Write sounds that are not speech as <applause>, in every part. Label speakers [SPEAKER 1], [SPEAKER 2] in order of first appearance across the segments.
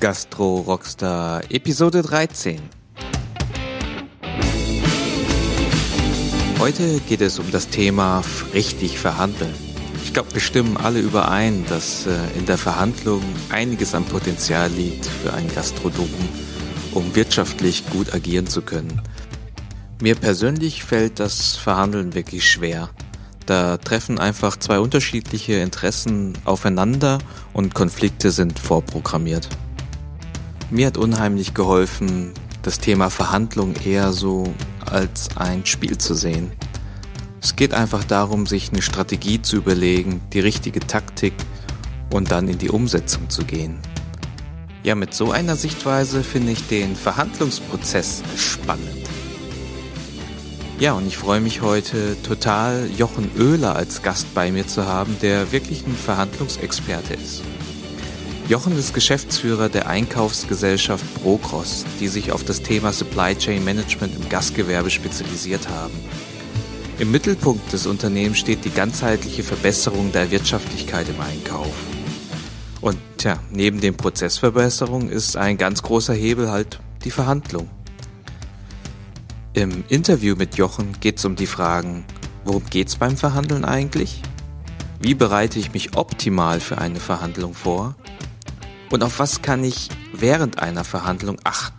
[SPEAKER 1] Gastro Rockstar Episode 13. Heute geht es um das Thema richtig verhandeln. Ich glaube, wir stimmen alle überein, dass äh, in der Verhandlung einiges an Potenzial liegt für einen Gastronomen, um wirtschaftlich gut agieren zu können. Mir persönlich fällt das Verhandeln wirklich schwer. Da treffen einfach zwei unterschiedliche Interessen aufeinander und Konflikte sind vorprogrammiert. Mir hat unheimlich geholfen, das Thema Verhandlung eher so als ein Spiel zu sehen. Es geht einfach darum, sich eine Strategie zu überlegen, die richtige Taktik und dann in die Umsetzung zu gehen. Ja, mit so einer Sichtweise finde ich den Verhandlungsprozess spannend. Ja, und ich freue mich heute total, Jochen Oehler als Gast bei mir zu haben, der wirklich ein Verhandlungsexperte ist. Jochen ist Geschäftsführer der Einkaufsgesellschaft Procross, die sich auf das Thema Supply Chain Management im Gastgewerbe spezialisiert haben. Im Mittelpunkt des Unternehmens steht die ganzheitliche Verbesserung der Wirtschaftlichkeit im Einkauf. Und tja, neben den Prozessverbesserungen ist ein ganz großer Hebel halt die Verhandlung. Im Interview mit Jochen geht es um die Fragen, worum geht es beim Verhandeln eigentlich? Wie bereite ich mich optimal für eine Verhandlung vor? Und auf was kann ich während einer Verhandlung achten?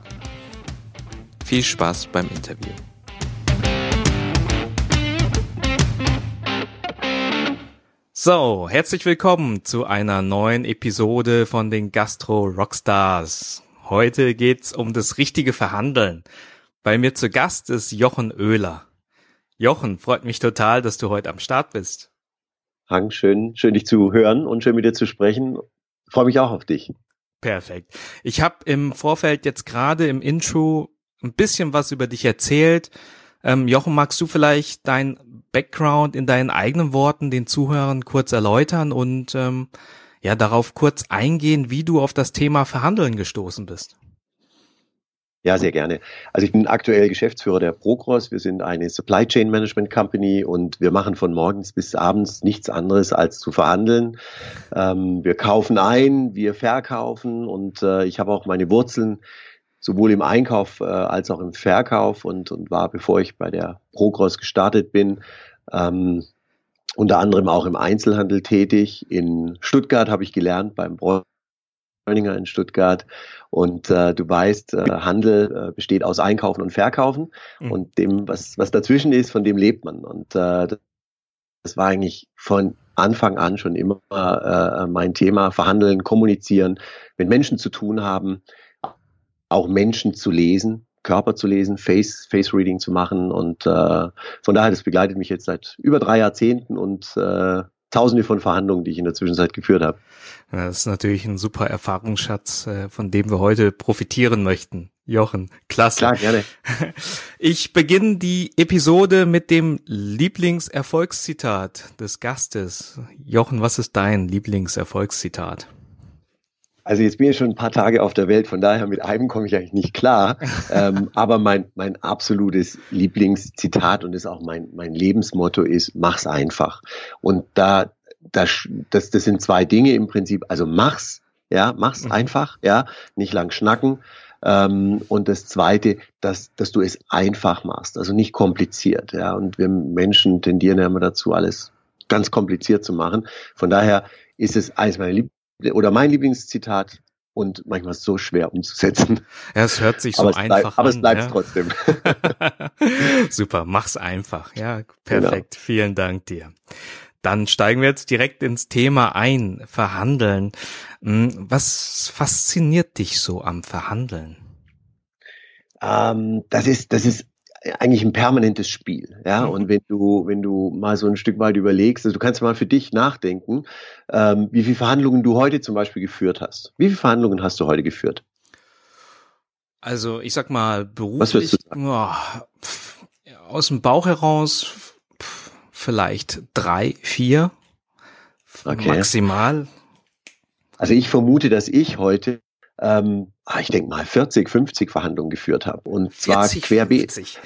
[SPEAKER 1] Viel Spaß beim Interview. So, herzlich willkommen zu einer neuen Episode von den Gastro Rockstars. Heute geht's um das richtige Verhandeln. Bei mir zu Gast ist Jochen Oehler. Jochen, freut mich total, dass du heute am Start bist.
[SPEAKER 2] Hang, schön, schön dich zu hören und schön mit dir zu sprechen. Freue mich auch auf dich.
[SPEAKER 1] Perfekt. Ich habe im Vorfeld jetzt gerade im Intro ein bisschen was über dich erzählt. Ähm, Jochen, magst du vielleicht dein Background in deinen eigenen Worten den Zuhörern kurz erläutern und ähm, ja darauf kurz eingehen, wie du auf das Thema Verhandeln gestoßen bist?
[SPEAKER 2] Ja, sehr gerne. Also ich bin aktuell Geschäftsführer der Procross. Wir sind eine Supply Chain Management Company und wir machen von morgens bis abends nichts anderes als zu verhandeln. Ähm, wir kaufen ein, wir verkaufen und äh, ich habe auch meine Wurzeln sowohl im Einkauf äh, als auch im Verkauf und, und war, bevor ich bei der Procross gestartet bin, ähm, unter anderem auch im Einzelhandel tätig. In Stuttgart habe ich gelernt beim Bräuninger in Stuttgart und äh, du weißt, äh, Handel äh, besteht aus Einkaufen und Verkaufen mhm. und dem, was, was dazwischen ist, von dem lebt man. Und äh, das war eigentlich von Anfang an schon immer äh, mein Thema, verhandeln, kommunizieren, mit Menschen zu tun haben, auch Menschen zu lesen, Körper zu lesen, Face, Face Reading zu machen. Und äh, von daher, das begleitet mich jetzt seit über drei Jahrzehnten und äh, tausende von Verhandlungen, die ich in der Zwischenzeit geführt habe.
[SPEAKER 1] Das ist natürlich ein super Erfahrungsschatz, äh, von dem wir heute profitieren möchten. Jochen, klasse.
[SPEAKER 2] Klar, gerne. <laughs>
[SPEAKER 1] Ich beginne die Episode mit dem Lieblingserfolgszitat des Gastes. Jochen, was ist dein Lieblingserfolgszitat?
[SPEAKER 2] Also jetzt bin ich schon ein paar Tage auf der Welt, von daher mit einem komme ich eigentlich nicht klar. <laughs> ähm, aber mein, mein absolutes Lieblingszitat und ist auch mein, mein Lebensmotto ist, mach's einfach. Und da, das, das, das sind zwei Dinge im Prinzip. Also mach's, ja, mach's mhm. einfach, ja, nicht lang schnacken. Ähm, und das zweite, dass, dass du es einfach machst, also nicht kompliziert, ja. Und wir Menschen tendieren ja immer dazu, alles ganz kompliziert zu machen. Von daher ist es eines meiner Lieblings oder mein Lieblingszitat und manchmal so schwer umzusetzen.
[SPEAKER 1] Ja, es hört sich <laughs> so aber einfach
[SPEAKER 2] bleibt, an. Aber es bleibt ja. trotzdem. <laughs>
[SPEAKER 1] Super, mach's einfach. Ja, perfekt. Genau. Vielen Dank dir. Dann steigen wir jetzt direkt ins Thema ein, Verhandeln. Hm, was fasziniert dich so am Verhandeln?
[SPEAKER 2] Ähm, das ist, das ist eigentlich ein permanentes Spiel. Ja, mhm. und wenn du, wenn du mal so ein Stück weit überlegst, also du kannst mal für dich nachdenken, ähm, wie viele Verhandlungen du heute zum Beispiel geführt hast. Wie viele Verhandlungen hast du heute geführt?
[SPEAKER 1] Also, ich sag mal, beruflich, oh, aus dem Bauch heraus vielleicht drei, vier okay. maximal.
[SPEAKER 2] Also ich vermute, dass ich heute ähm, ah, ich denke mal 40, 50 Verhandlungen geführt habe und zwar 40, querbeet. 50.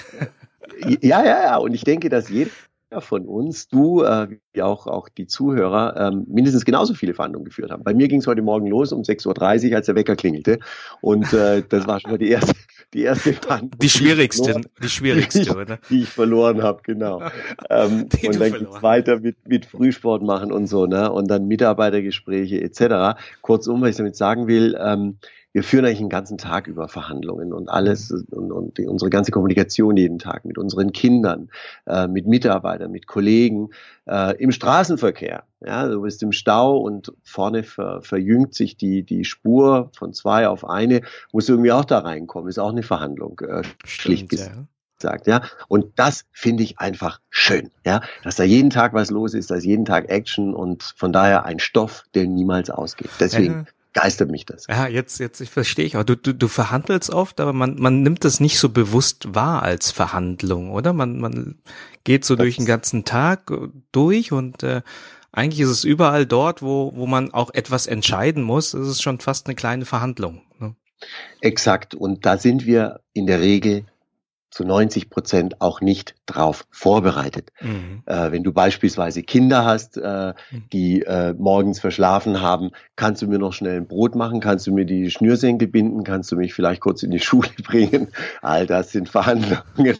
[SPEAKER 2] ja, ja, ja. Und ich denke, dass jeder von uns, du, äh, wie auch, auch die Zuhörer, ähm, mindestens genauso viele Verhandlungen geführt haben. Bei mir ging es heute Morgen los um 6.30 Uhr, als der Wecker klingelte. Und äh, das war schon mal die erste, die erste
[SPEAKER 1] Verhandlung. Die schwierigste, die schwierigste,
[SPEAKER 2] die,
[SPEAKER 1] oder?
[SPEAKER 2] Die ich verloren habe, genau. <laughs> ähm, und dann geht's weiter mit, mit Frühsport machen und so, ne? Und dann Mitarbeitergespräche etc. Kurzum, was ich damit sagen will, ähm, wir führen eigentlich den ganzen Tag über Verhandlungen und alles mhm. und, und die, unsere ganze Kommunikation jeden Tag mit unseren Kindern, äh, mit Mitarbeitern, mit Kollegen, äh, im Straßenverkehr. Ja, du bist im Stau und vorne ver, verjüngt sich die, die Spur von zwei auf eine, musst du irgendwie auch da reinkommen. Ist auch eine Verhandlung, äh, schlicht gesagt. Ja sagt, ja. Und das finde ich einfach schön, ja, dass da jeden Tag was los ist, dass jeden Tag Action und von daher ein Stoff, der niemals ausgeht. Deswegen geistert mich das.
[SPEAKER 1] Ja, jetzt, jetzt, ich verstehe ich auch. Du, du, du verhandelst oft, aber man, man nimmt das nicht so bewusst wahr als Verhandlung, oder? Man, man geht so das durch den ganzen Tag durch und äh, eigentlich ist es überall dort, wo, wo man auch etwas entscheiden muss, ist es schon fast eine kleine Verhandlung. Ne?
[SPEAKER 2] Exakt. Und da sind wir in der Regel zu 90 Prozent auch nicht drauf vorbereitet. Mhm. Äh, wenn du beispielsweise Kinder hast, äh, mhm. die äh, morgens verschlafen haben, kannst du mir noch schnell ein Brot machen, kannst du mir die Schnürsenkel binden, kannst du mich vielleicht kurz in die <laughs> Schule bringen. All das sind Verhandlungen.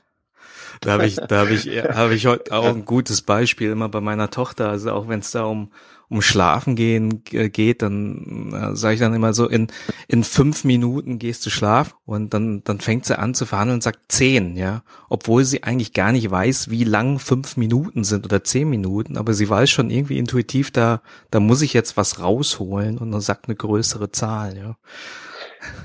[SPEAKER 1] Da habe ich, da habe ich, <laughs> habe ich heute auch ein gutes Beispiel immer bei meiner Tochter. Also auch wenn es da um um Schlafen gehen geht, dann äh, sage ich dann immer so, in, in fünf Minuten gehst du schlaf und dann, dann fängt sie an zu verhandeln und sagt zehn, ja. Obwohl sie eigentlich gar nicht weiß, wie lang fünf Minuten sind oder zehn Minuten, aber sie weiß schon irgendwie intuitiv, da, da muss ich jetzt was rausholen und dann sagt eine größere Zahl, ja.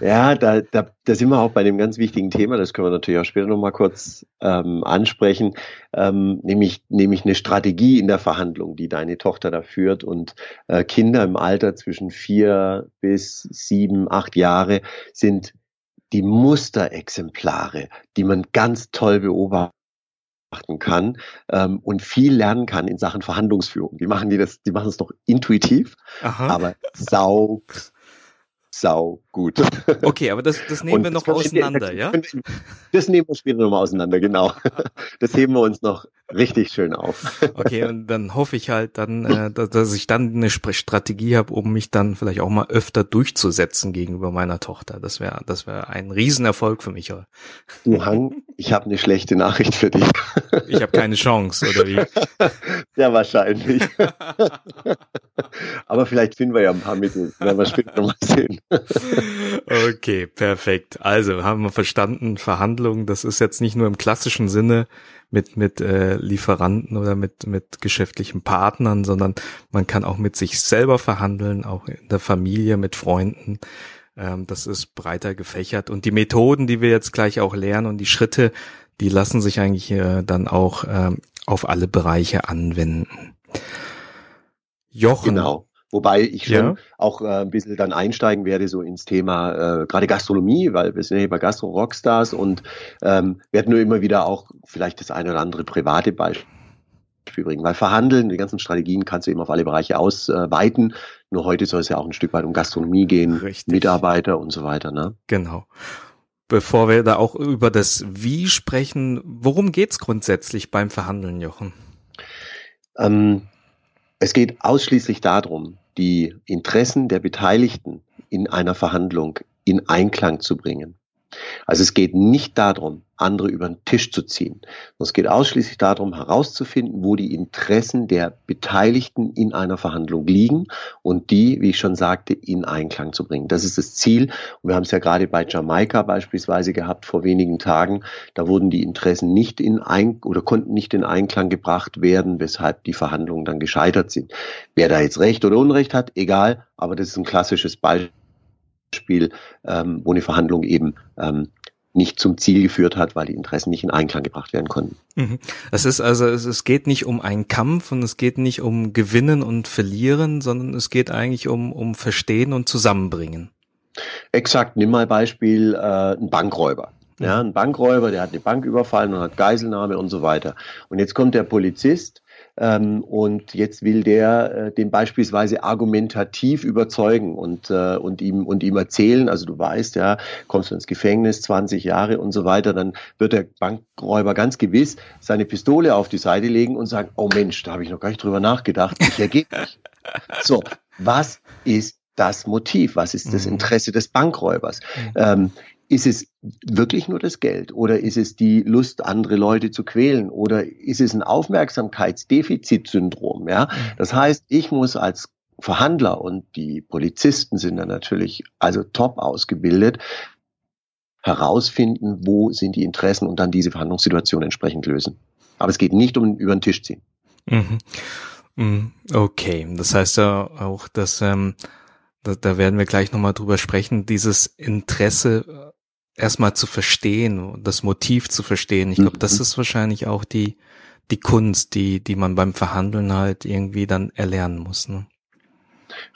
[SPEAKER 2] Ja, da, da, da sind wir auch bei dem ganz wichtigen Thema, das können wir natürlich auch später nochmal kurz ähm, ansprechen, ähm, nämlich, nämlich eine Strategie in der Verhandlung, die deine Tochter da führt und äh, Kinder im Alter zwischen vier bis sieben, acht Jahre sind die Musterexemplare, die man ganz toll beobachtet kann ähm, und viel lernen kann in Sachen Verhandlungsführung. Die machen die das, die machen es noch intuitiv, Aha. aber sau sau gut.
[SPEAKER 1] Okay, aber das, das nehmen wir noch auseinander, ja?
[SPEAKER 2] Das nehmen wir später nochmal auseinander, genau. Das heben wir uns noch richtig schön auf.
[SPEAKER 1] Okay, und dann hoffe ich halt dann, äh, dass, dass ich dann eine Strategie habe, um mich dann vielleicht auch mal öfter durchzusetzen gegenüber meiner Tochter. Das wäre das wäre ein Riesenerfolg für mich.
[SPEAKER 2] Du Hang, ich habe eine schlechte Nachricht für dich.
[SPEAKER 1] Ich habe keine Chance, oder wie?
[SPEAKER 2] Sehr wahrscheinlich. Aber vielleicht finden wir ja ein paar Mittel, werden wir später nochmal sehen. <laughs>
[SPEAKER 1] Okay, perfekt. Also haben wir verstanden, Verhandlungen, das ist jetzt nicht nur im klassischen Sinne mit mit äh, Lieferanten oder mit mit geschäftlichen Partnern, sondern man kann auch mit sich selber verhandeln, auch in der Familie, mit Freunden. Ähm, das ist breiter gefächert und die Methoden, die wir jetzt gleich auch lernen und die Schritte, die lassen sich eigentlich äh, dann auch äh, auf alle Bereiche anwenden.
[SPEAKER 2] Jochen. Genau. Wobei ich schon ja. auch äh, ein bisschen dann einsteigen werde so ins Thema äh, gerade Gastronomie, weil wir sind ja hier bei Gastro Rockstars und ähm, werden nur immer wieder auch vielleicht das eine oder andere private Beispiel bringen. Weil verhandeln, die ganzen Strategien kannst du eben auf alle Bereiche ausweiten. Nur heute soll es ja auch ein Stück weit um Gastronomie gehen, Richtig. Mitarbeiter und so weiter. Ne?
[SPEAKER 1] Genau. Bevor wir da auch über das Wie sprechen, worum geht's grundsätzlich beim Verhandeln, Jochen?
[SPEAKER 2] Ähm, es geht ausschließlich darum, die Interessen der Beteiligten in einer Verhandlung in Einklang zu bringen. Also es geht nicht darum, andere über den Tisch zu ziehen. Es geht ausschließlich darum, herauszufinden, wo die Interessen der Beteiligten in einer Verhandlung liegen und die, wie ich schon sagte, in Einklang zu bringen. Das ist das Ziel. Und wir haben es ja gerade bei Jamaika beispielsweise gehabt vor wenigen Tagen. Da wurden die Interessen nicht in ein oder konnten nicht in Einklang gebracht werden, weshalb die Verhandlungen dann gescheitert sind. Wer da jetzt Recht oder Unrecht hat, egal. Aber das ist ein klassisches Beispiel Beispiel, ähm, wo eine Verhandlung eben ähm, nicht zum Ziel geführt hat, weil die Interessen nicht in Einklang gebracht werden konnten.
[SPEAKER 1] Mhm. Es ist also, es, geht nicht um einen Kampf und es geht nicht um Gewinnen und Verlieren, sondern es geht eigentlich um, um Verstehen und Zusammenbringen.
[SPEAKER 2] Exakt. Nimm mal Beispiel äh, ein Bankräuber. Ja, mhm. ein Bankräuber, der hat eine Bank überfallen und hat Geiselnahme und so weiter. Und jetzt kommt der Polizist ähm, und jetzt will der äh, den beispielsweise argumentativ überzeugen und, äh, und, ihm, und ihm erzählen, also du weißt ja, kommst du ins Gefängnis, 20 Jahre und so weiter, dann wird der Bankräuber ganz gewiss seine Pistole auf die Seite legen und sagen, oh Mensch, da habe ich noch gar nicht drüber nachgedacht, ich ergebe mich. <laughs> So, was ist das Motiv? Was ist das mhm. Interesse des Bankräubers? Mhm. Ähm, ist es wirklich nur das Geld oder ist es die Lust, andere Leute zu quälen oder ist es ein Aufmerksamkeitsdefizitsyndrom? Ja, mhm. das heißt, ich muss als Verhandler und die Polizisten sind da natürlich also top ausgebildet, herausfinden, wo sind die Interessen und dann diese Verhandlungssituation entsprechend lösen. Aber es geht nicht um über den Tisch ziehen.
[SPEAKER 1] Mhm. mhm. Okay, das heißt ja auch, dass ähm, da, da werden wir gleich nochmal drüber sprechen, dieses Interesse erstmal zu verstehen, das Motiv zu verstehen. Ich glaube, das mhm. ist wahrscheinlich auch die, die Kunst, die, die man beim Verhandeln halt irgendwie dann erlernen muss. Ne?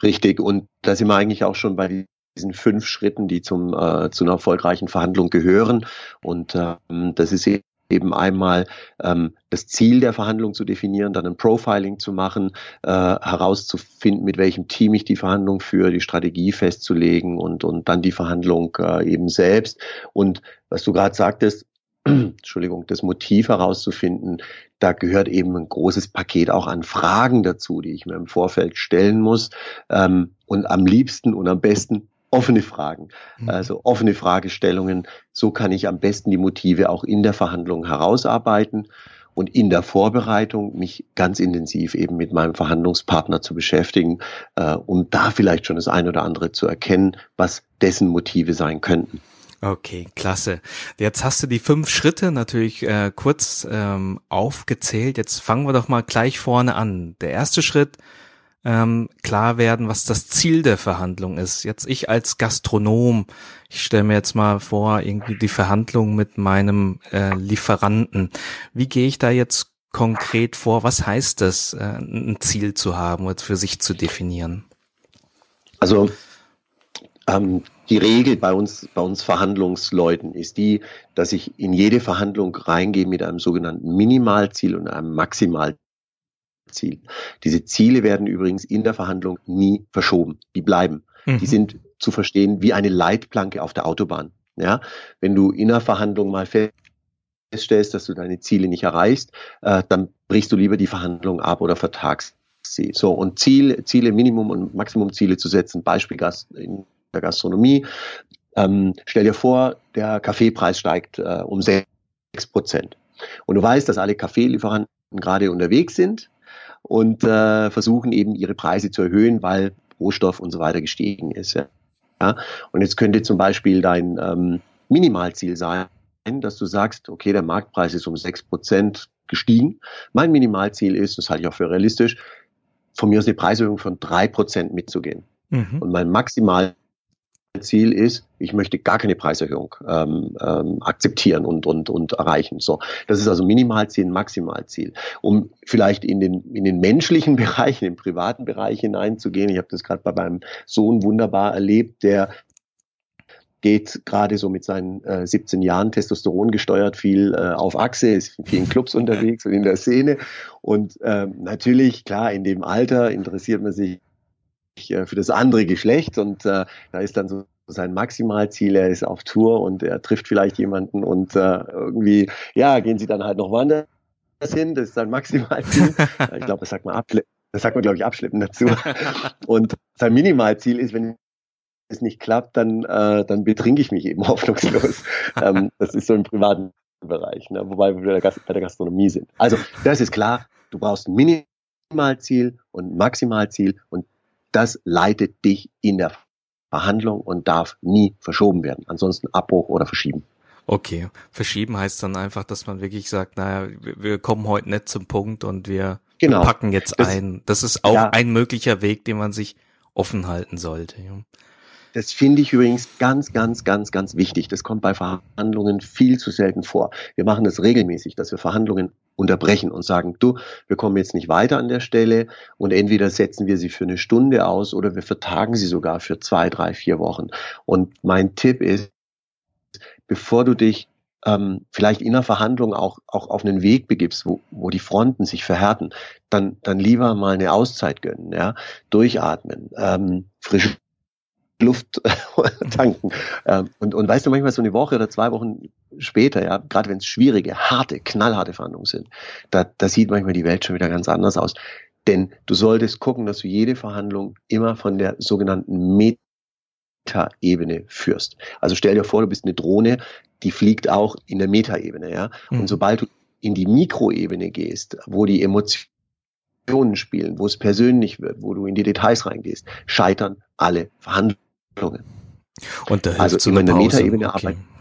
[SPEAKER 2] Richtig. Und da sind wir eigentlich auch schon bei diesen fünf Schritten, die zum, äh, zu einer erfolgreichen Verhandlung gehören. Und ähm, das ist eben einmal ähm, das Ziel der Verhandlung zu definieren, dann ein Profiling zu machen, äh, herauszufinden, mit welchem Team ich die Verhandlung führe, die Strategie festzulegen und, und dann die Verhandlung äh, eben selbst. Und was du gerade sagtest, <clears throat> Entschuldigung, das Motiv herauszufinden, da gehört eben ein großes Paket auch an Fragen dazu, die ich mir im Vorfeld stellen muss. Ähm, und am liebsten und am besten offene Fragen, mhm. also offene Fragestellungen. So kann ich am besten die Motive auch in der Verhandlung herausarbeiten und in der Vorbereitung mich ganz intensiv eben mit meinem Verhandlungspartner zu beschäftigen, äh, um da vielleicht schon das eine oder andere zu erkennen, was dessen Motive sein könnten.
[SPEAKER 1] Okay, klasse. Jetzt hast du die fünf Schritte natürlich äh, kurz ähm, aufgezählt. Jetzt fangen wir doch mal gleich vorne an. Der erste Schritt, ähm, klar werden, was das Ziel der Verhandlung ist. Jetzt ich als Gastronom, ich stelle mir jetzt mal vor, irgendwie die Verhandlung mit meinem äh, Lieferanten. Wie gehe ich da jetzt konkret vor? Was heißt das, äh, ein Ziel zu haben und für sich zu definieren?
[SPEAKER 2] Also ähm, die Regel bei uns, bei uns Verhandlungsleuten ist die, dass ich in jede Verhandlung reingehe mit einem sogenannten Minimalziel und einem Maximalziel. Ziel. Diese Ziele werden übrigens in der Verhandlung nie verschoben. Die bleiben. Mhm. Die sind zu verstehen wie eine Leitplanke auf der Autobahn. Ja, wenn du in der Verhandlung mal feststellst, dass du deine Ziele nicht erreichst, äh, dann brichst du lieber die Verhandlung ab oder vertagst sie. So und Ziel, Ziele, Minimum und Maximumziele zu setzen. Beispiel Gast in der Gastronomie. Ähm, stell dir vor, der Kaffeepreis steigt äh, um sechs Prozent. Und du weißt, dass alle Kaffeelieferanten gerade unterwegs sind und äh, versuchen eben ihre Preise zu erhöhen, weil Rohstoff und so weiter gestiegen ist. Ja. ja? Und jetzt könnte zum Beispiel dein ähm, Minimalziel sein, dass du sagst, okay, der Marktpreis ist um sechs Prozent gestiegen. Mein Minimalziel ist, das halte ich auch für realistisch, von mir aus eine Preiserhöhung von drei Prozent mitzugehen. Mhm. Und mein Maximal Ziel ist, ich möchte gar keine Preiserhöhung ähm, ähm, akzeptieren und, und, und erreichen. So, das ist also Minimalziel, Maximalziel. Um vielleicht in den, in den menschlichen <laughs> Bereich, in den privaten Bereich hineinzugehen, ich habe das gerade bei meinem Sohn wunderbar erlebt, der geht gerade so mit seinen äh, 17 Jahren Testosteron gesteuert viel äh, auf Achse, ist in vielen Clubs unterwegs und in der Szene. Und ähm, natürlich, klar, in dem Alter interessiert man sich für das andere Geschlecht und äh, da ist dann so sein Maximalziel, er ist auf Tour und er trifft vielleicht jemanden und äh, irgendwie, ja, gehen sie dann halt noch woanders hin, das ist sein Maximalziel. <laughs> ich glaube, das sagt man abschleppen, das sagt man, glaube ich, abschleppen dazu. Und sein Minimalziel ist, wenn es nicht klappt, dann, äh, dann betrinke ich mich eben <laughs> hoffnungslos. ähm, das ist so im privaten Bereich, ne? wobei wir bei der Gastronomie sind. Also, das ist klar, du brauchst ein Minimalziel und ein Maximalziel und das leitet dich in der Verhandlung und darf nie verschoben werden. Ansonsten Abbruch oder Verschieben.
[SPEAKER 1] Okay, verschieben heißt dann einfach, dass man wirklich sagt, naja, wir kommen heute nicht zum Punkt und wir genau. packen jetzt das, ein. Das ist auch ja, ein möglicher Weg, den man sich offen halten sollte.
[SPEAKER 2] Das finde ich übrigens ganz, ganz, ganz, ganz wichtig. Das kommt bei Verhandlungen viel zu selten vor. Wir machen das regelmäßig, dass wir Verhandlungen unterbrechen und sagen, du, wir kommen jetzt nicht weiter an der Stelle und entweder setzen wir sie für eine Stunde aus oder wir vertagen sie sogar für zwei, drei, vier Wochen. Und mein Tipp ist, bevor du dich ähm, vielleicht in der Verhandlung auch, auch auf einen Weg begibst, wo, wo die Fronten sich verhärten, dann, dann lieber mal eine Auszeit gönnen, ja, durchatmen, ähm, frische Luft <laughs> tanken. Ähm, und, und weißt du, manchmal so eine Woche oder zwei Wochen später, ja, gerade wenn es schwierige, harte, knallharte Verhandlungen sind, da, da sieht manchmal die Welt schon wieder ganz anders aus. Denn du solltest gucken, dass du jede Verhandlung immer von der sogenannten Meta-Ebene führst. Also stell dir vor, du bist eine Drohne, die fliegt auch in der Meta-Ebene, ja. Mhm. Und sobald du in die Mikroebene gehst, wo die Emotionen spielen, wo es persönlich wird, wo du in die Details reingehst, scheitern alle Verhandlungen.
[SPEAKER 1] Und da also immer in der Metaebene okay. arbeiten.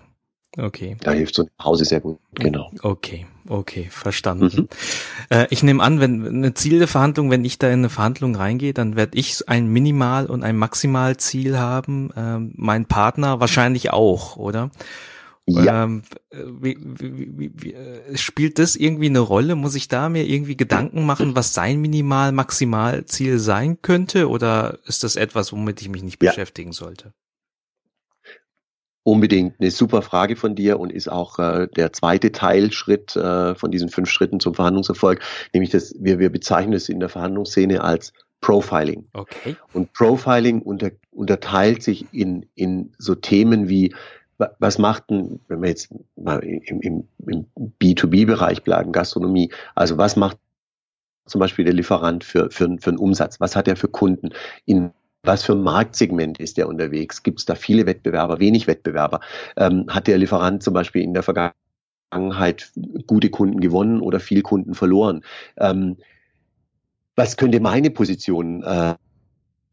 [SPEAKER 2] Okay. Da hilft so eine Pause sehr gut, genau.
[SPEAKER 1] Okay, okay, verstanden. Mhm. Äh, ich nehme an, wenn eine Ziel der Verhandlung, wenn ich da in eine Verhandlung reingehe, dann werde ich ein Minimal- und ein Maximalziel haben. Ähm, mein Partner wahrscheinlich auch, oder? Ja. Ähm, wie, wie, wie, äh, spielt das irgendwie eine Rolle? Muss ich da mir irgendwie Gedanken machen, was sein Minimal-Maximalziel sein könnte? Oder ist das etwas, womit ich mich nicht ja. beschäftigen sollte?
[SPEAKER 2] Unbedingt eine super Frage von dir und ist auch äh, der zweite Teilschritt äh, von diesen fünf Schritten zum Verhandlungserfolg, nämlich das, wir, wir bezeichnen es in der Verhandlungsszene als Profiling. Okay. Und Profiling unter, unterteilt sich in, in so Themen wie, was macht denn, wenn wir jetzt mal im, im, im B2B-Bereich bleiben, Gastronomie, also was macht zum Beispiel der Lieferant für, für, für einen Umsatz? Was hat er für Kunden? In was für ein Marktsegment ist der unterwegs? Gibt es da viele Wettbewerber, wenig Wettbewerber? Ähm, hat der Lieferant zum Beispiel in der Vergangenheit gute Kunden gewonnen oder viel Kunden verloren? Ähm, was könnte meine Position äh,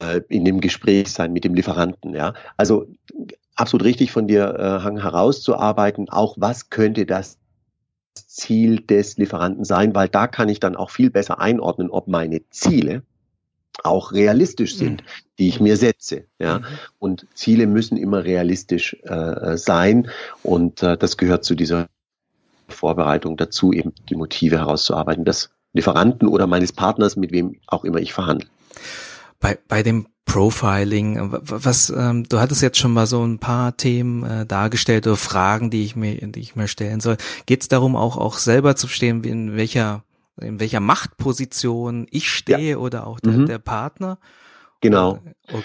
[SPEAKER 2] äh, in dem Gespräch sein mit dem Lieferanten? Ja, also absolut richtig von dir, äh, Hang, herauszuarbeiten. Auch was könnte das Ziel des Lieferanten sein? Weil da kann ich dann auch viel besser einordnen, ob meine Ziele auch realistisch sind, mhm. die ich mir setze. Ja? Mhm. Und Ziele müssen immer realistisch äh, sein und äh, das gehört zu dieser Vorbereitung dazu, eben die Motive herauszuarbeiten des Lieferanten oder meines Partners, mit wem auch immer ich verhandle.
[SPEAKER 1] Bei, bei dem Profiling, was ähm, du hattest jetzt schon mal so ein paar Themen äh, dargestellt oder Fragen, die ich mir, die ich mir stellen soll. Geht es darum, auch auch selber zu verstehen, in welcher in welcher Machtposition ich stehe ja. oder auch der, mhm. der Partner.
[SPEAKER 2] Genau. Okay.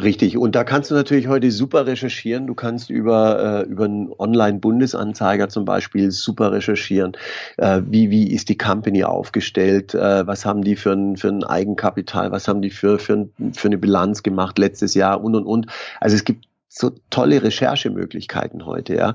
[SPEAKER 2] Richtig. Und da kannst du natürlich heute super recherchieren. Du kannst über, äh, über einen Online-Bundesanzeiger zum Beispiel super recherchieren. Äh, wie, wie ist die Company aufgestellt? Äh, was haben die für ein, für ein Eigenkapital? Was haben die für, für, ein, für eine Bilanz gemacht letztes Jahr? Und, und, und. Also es gibt so tolle Recherchemöglichkeiten heute, ja.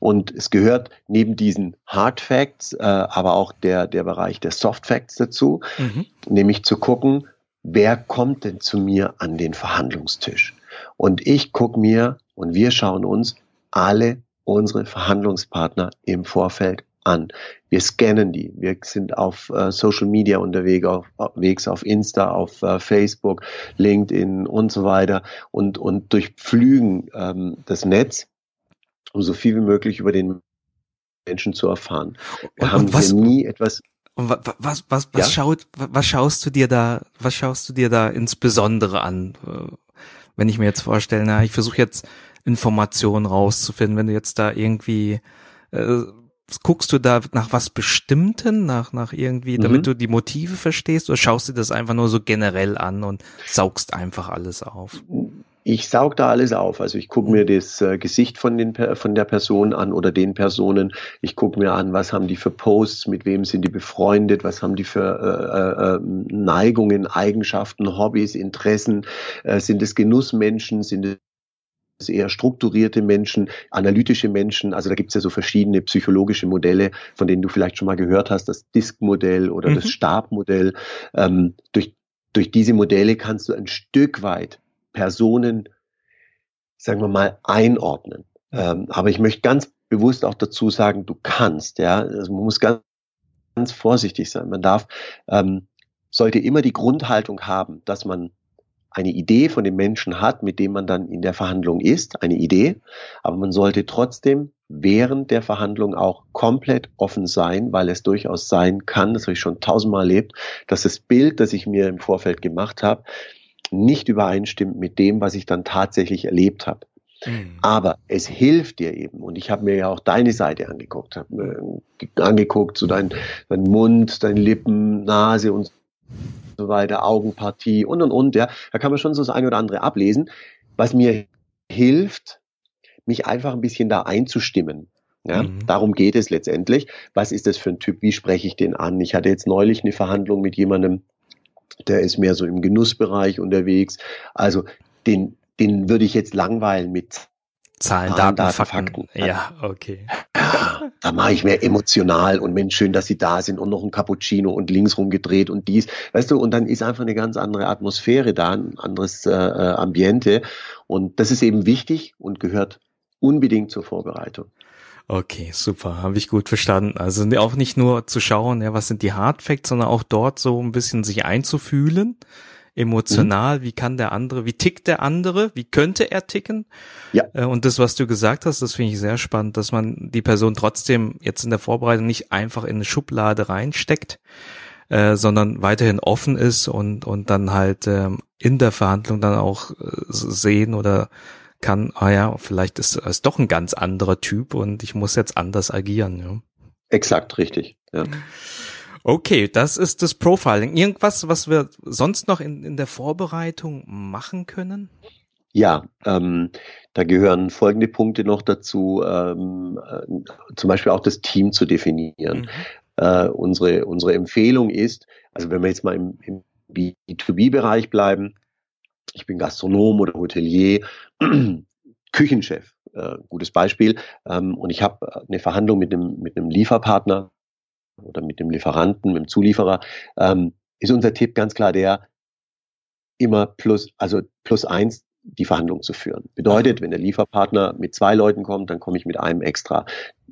[SPEAKER 2] Und es gehört neben diesen Hard Facts, äh, aber auch der, der Bereich der Soft Facts dazu, mhm. nämlich zu gucken, wer kommt denn zu mir an den Verhandlungstisch? Und ich gucke mir und wir schauen uns alle unsere Verhandlungspartner im Vorfeld an. Wir scannen die. Wir sind auf äh, Social Media unterwegs, auf, Insta, auf äh, Facebook, LinkedIn und so weiter und, und durchpflügen ähm, das Netz, um so viel wie möglich über den Menschen zu erfahren.
[SPEAKER 1] Wir und, haben und was, nie etwas. Was, was, was, was, ja? schaut, was schaust du dir da, was schaust du dir da insbesondere an? Wenn ich mir jetzt vorstelle, na, ich versuche jetzt Informationen rauszufinden, wenn du jetzt da irgendwie äh, guckst du da nach was Bestimmten, nach, nach irgendwie, damit mhm. du die Motive verstehst, oder schaust du das einfach nur so generell an und saugst einfach alles auf?
[SPEAKER 2] Ich saug da alles auf. Also ich gucke mir das äh, Gesicht von, den, von der Person an oder den Personen. Ich gucke mir an, was haben die für Posts, mit wem sind die befreundet, was haben die für äh, äh, Neigungen, Eigenschaften, Hobbys, Interessen. Äh, sind es Genussmenschen, sind es eher strukturierte Menschen, analytische Menschen. Also da gibt es ja so verschiedene psychologische Modelle, von denen du vielleicht schon mal gehört hast, das Disk-Modell oder mhm. das Stabmodell. Ähm, durch, durch diese Modelle kannst du ein Stück weit Personen, sagen wir mal, einordnen. Ähm, aber ich möchte ganz bewusst auch dazu sagen, du kannst, ja, also man muss ganz, ganz vorsichtig sein. Man darf, ähm, sollte immer die Grundhaltung haben, dass man eine Idee von dem Menschen hat, mit dem man dann in der Verhandlung ist, eine Idee, aber man sollte trotzdem während der Verhandlung auch komplett offen sein, weil es durchaus sein kann, das habe ich schon tausendmal erlebt, dass das Bild, das ich mir im Vorfeld gemacht habe, nicht übereinstimmt mit dem, was ich dann tatsächlich erlebt habe. Mhm. Aber es hilft dir eben, und ich habe mir ja auch deine Seite angeguckt, habe mir angeguckt, so dein, dein Mund, deine Lippen, Nase und so weiter, Augenpartie und und und, ja, da kann man schon so das eine oder andere ablesen, was mir hilft, mich einfach ein bisschen da einzustimmen. Ja, mhm. darum geht es letztendlich. Was ist das für ein Typ? Wie spreche ich den an? Ich hatte jetzt neulich eine Verhandlung mit jemandem, der ist mehr so im Genussbereich unterwegs. Also den, den würde ich jetzt langweilen mit
[SPEAKER 1] Zahlen, Daten, Daten Fakten. Fakten.
[SPEAKER 2] Ja, okay. Da mache ich mehr emotional und Mensch, schön, dass Sie da sind und noch ein Cappuccino und links rumgedreht und dies, weißt du, und dann ist einfach eine ganz andere Atmosphäre da, ein anderes äh, äh Ambiente und das ist eben wichtig und gehört unbedingt zur Vorbereitung.
[SPEAKER 1] Okay, super, habe ich gut verstanden. Also auch nicht nur zu schauen, ja, was sind die Hard Facts, sondern auch dort so ein bisschen sich einzufühlen, emotional, mhm. wie kann der andere, wie tickt der andere, wie könnte er ticken? Ja. Äh, und das, was du gesagt hast, das finde ich sehr spannend, dass man die Person trotzdem jetzt in der Vorbereitung nicht einfach in eine Schublade reinsteckt, äh, sondern weiterhin offen ist und und dann halt ähm, in der Verhandlung dann auch äh, sehen oder kann, ah ja, vielleicht ist es doch ein ganz anderer Typ und ich muss jetzt anders agieren. Ja.
[SPEAKER 2] Exakt, richtig. Ja.
[SPEAKER 1] Okay, das ist das Profiling. Irgendwas, was wir sonst noch in, in der Vorbereitung machen können?
[SPEAKER 2] Ja, ähm, da gehören folgende Punkte noch dazu, ähm, äh, zum Beispiel auch das Team zu definieren. Mhm. Äh, unsere, unsere Empfehlung ist, also wenn wir jetzt mal im, im B2B-Bereich bleiben, ich bin Gastronom oder Hotelier, <clears throat> Küchenchef, äh, gutes Beispiel. Ähm, und ich habe eine Verhandlung mit einem, mit einem Lieferpartner oder mit dem Lieferanten, mit dem Zulieferer. Ähm, ist unser Tipp ganz klar der, immer plus, also plus eins die Verhandlung zu führen. Bedeutet, wenn der Lieferpartner mit zwei Leuten kommt, dann komme ich mit einem extra.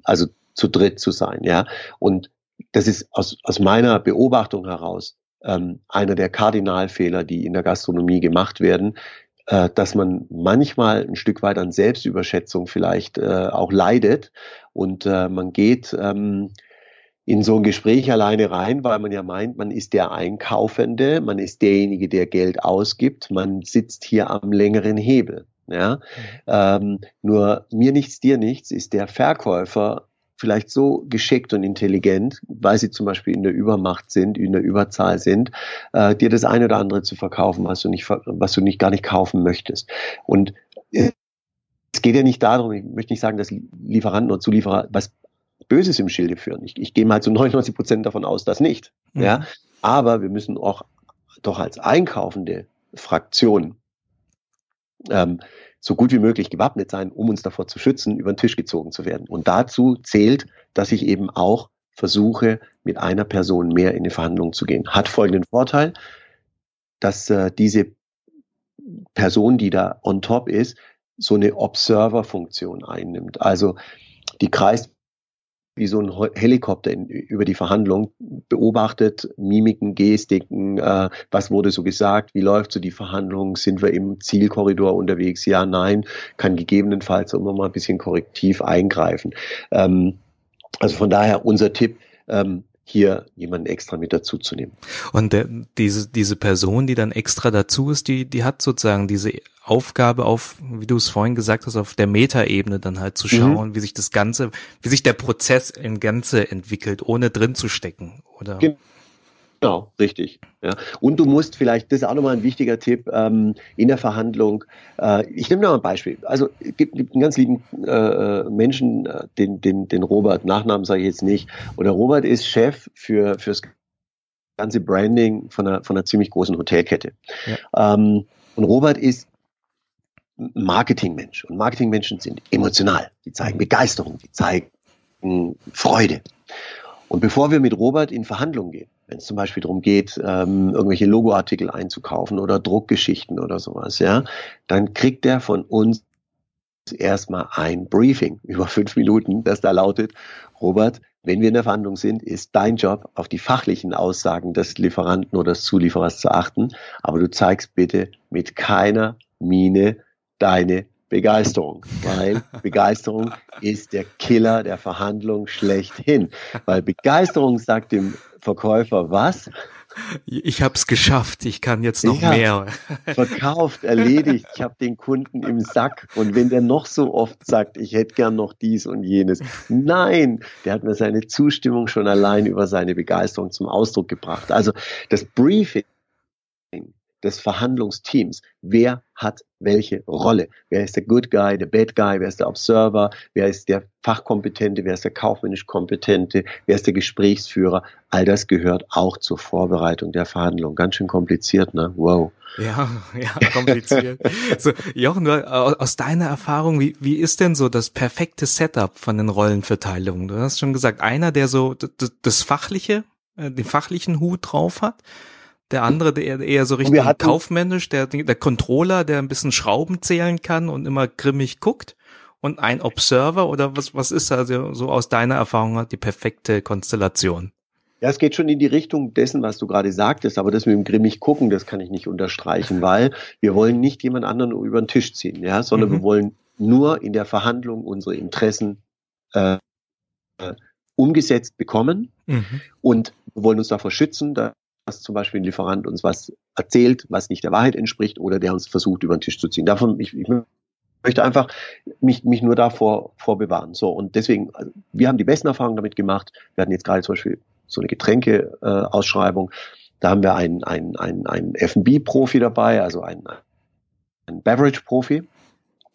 [SPEAKER 2] Also zu dritt zu sein, ja. Und das ist aus, aus meiner Beobachtung heraus ähm, einer der Kardinalfehler, die in der Gastronomie gemacht werden, äh, dass man manchmal ein Stück weit an Selbstüberschätzung vielleicht äh, auch leidet und äh, man geht ähm, in so ein Gespräch alleine rein, weil man ja meint, man ist der Einkaufende, man ist derjenige, der Geld ausgibt, man sitzt hier am längeren Hebel. Ja? Mhm. Ähm, nur mir nichts, dir nichts ist der Verkäufer vielleicht so geschickt und intelligent, weil sie zum Beispiel in der Übermacht sind, in der Überzahl sind, äh, dir das eine oder andere zu verkaufen, was du nicht, was du nicht gar nicht kaufen möchtest. Und äh, es geht ja nicht darum, ich möchte nicht sagen, dass Lieferanten oder Zulieferer was Böses im Schilde führen. Ich, ich gehe mal zu 99 Prozent davon aus, dass nicht. Mhm. Ja, aber wir müssen auch doch als einkaufende Fraktion ähm, so gut wie möglich gewappnet sein, um uns davor zu schützen, über den Tisch gezogen zu werden. Und dazu zählt, dass ich eben auch versuche, mit einer Person mehr in die Verhandlungen zu gehen. Hat folgenden Vorteil, dass äh, diese Person, die da on top ist, so eine Observer-Funktion einnimmt. Also die kreist wie so ein Helikopter in, über die Verhandlung, beobachtet Mimiken, Gestiken, äh, was wurde so gesagt, wie läuft so die Verhandlung, sind wir im Zielkorridor unterwegs, ja, nein, kann gegebenenfalls immer mal ein bisschen korrektiv eingreifen. Ähm, also von daher unser Tipp, ähm, hier jemanden extra mit dazu zu nehmen.
[SPEAKER 1] Und der, diese, diese Person, die dann extra dazu ist, die, die hat sozusagen diese Aufgabe auf, wie du es vorhin gesagt hast, auf der Metaebene dann halt zu mhm. schauen, mhm. wie sich das Ganze, wie sich der Prozess im Ganze entwickelt, ohne drin zu stecken, oder?
[SPEAKER 2] Genau. Genau, richtig. Ja. Und du musst vielleicht, das ist auch nochmal ein wichtiger Tipp, ähm, in der Verhandlung, äh, ich nehme noch ein Beispiel. Also es gibt, gibt einen ganz lieben äh, Menschen, äh, den, den, den Robert, Nachnamen sage ich jetzt nicht, und der Robert ist Chef für fürs ganze Branding von einer, von einer ziemlich großen Hotelkette. Ja. Ähm, und Robert ist Marketingmensch. Und Marketingmenschen sind emotional. Die zeigen Begeisterung, die zeigen Freude. Und bevor wir mit Robert in Verhandlungen gehen, wenn es zum Beispiel darum geht, ähm, irgendwelche Logoartikel einzukaufen oder Druckgeschichten oder sowas, ja, dann kriegt er von uns erstmal ein Briefing <laughs> über fünf Minuten, das da lautet, Robert, wenn wir in der Verhandlung sind, ist dein Job, auf die fachlichen Aussagen des Lieferanten oder des Zulieferers zu achten, aber du zeigst bitte mit keiner Miene deine Begeisterung, weil <laughs> Begeisterung ist der Killer der Verhandlung schlechthin. Weil Begeisterung sagt dem Verkäufer was?
[SPEAKER 1] Ich habe es geschafft, ich kann jetzt noch ja, mehr.
[SPEAKER 2] Verkauft, erledigt, ich habe den Kunden im Sack. Und wenn der noch so oft sagt, ich hätte gern noch dies und jenes, nein, der hat mir seine Zustimmung schon allein über seine Begeisterung zum Ausdruck gebracht. Also das Briefing des Verhandlungsteams. Wer hat welche Rolle? Wer ist der Good Guy, der Bad Guy? Wer ist der Observer? Wer ist der Fachkompetente? Wer ist der kaufmännisch Kompetente? Wer ist der Gesprächsführer? All das gehört auch zur Vorbereitung der Verhandlung. Ganz schön kompliziert, ne? Wow.
[SPEAKER 1] Ja, <laughs> ja, kompliziert. <laughs> so, Jochen, aus deiner Erfahrung, wie, wie ist denn so das perfekte Setup von den Rollenverteilungen? Du hast schon gesagt, einer, der so das Fachliche, äh, den fachlichen Hut drauf hat, der andere, der eher so richtig kaufmännisch, der, der Controller, der ein bisschen Schrauben zählen kann und immer grimmig guckt. Und ein Observer oder was, was ist also so aus deiner Erfahrung die perfekte Konstellation?
[SPEAKER 2] Ja, es geht schon in die Richtung dessen, was du gerade sagtest, aber das mit dem grimmig gucken, das kann ich nicht unterstreichen, weil wir wollen nicht jemand anderen über den Tisch ziehen, ja, sondern mhm. wir wollen nur in der Verhandlung unsere Interessen äh, umgesetzt bekommen mhm. und wollen uns davor schützen, dass dass zum Beispiel ein Lieferant uns was erzählt, was nicht der Wahrheit entspricht oder der uns versucht über den Tisch zu ziehen. Davon, ich, ich möchte einfach mich, mich nur davor vorbewahren. So, und deswegen, also, wir haben die besten Erfahrungen damit gemacht. Wir hatten jetzt gerade zum Beispiel so eine Getränke-Ausschreibung. Äh, da haben wir einen, einen, einen, einen F&B-Profi dabei, also einen, einen Beverage-Profi,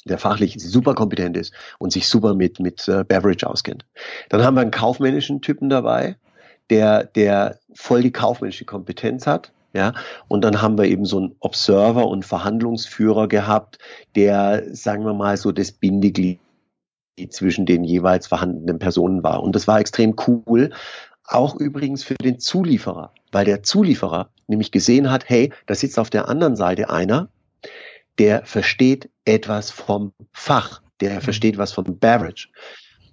[SPEAKER 2] der fachlich super kompetent ist und sich super mit, mit äh, Beverage auskennt. Dann haben wir einen kaufmännischen Typen dabei, der, der voll die kaufmännische Kompetenz hat. Ja, und dann haben wir eben so einen Observer und Verhandlungsführer gehabt, der, sagen wir mal, so das Bindeglied zwischen den jeweils vorhandenen Personen war. Und das war extrem cool. Auch übrigens für den Zulieferer, weil der Zulieferer nämlich gesehen hat, hey, da sitzt auf der anderen Seite einer, der versteht etwas vom Fach, der mhm. versteht was vom Beverage.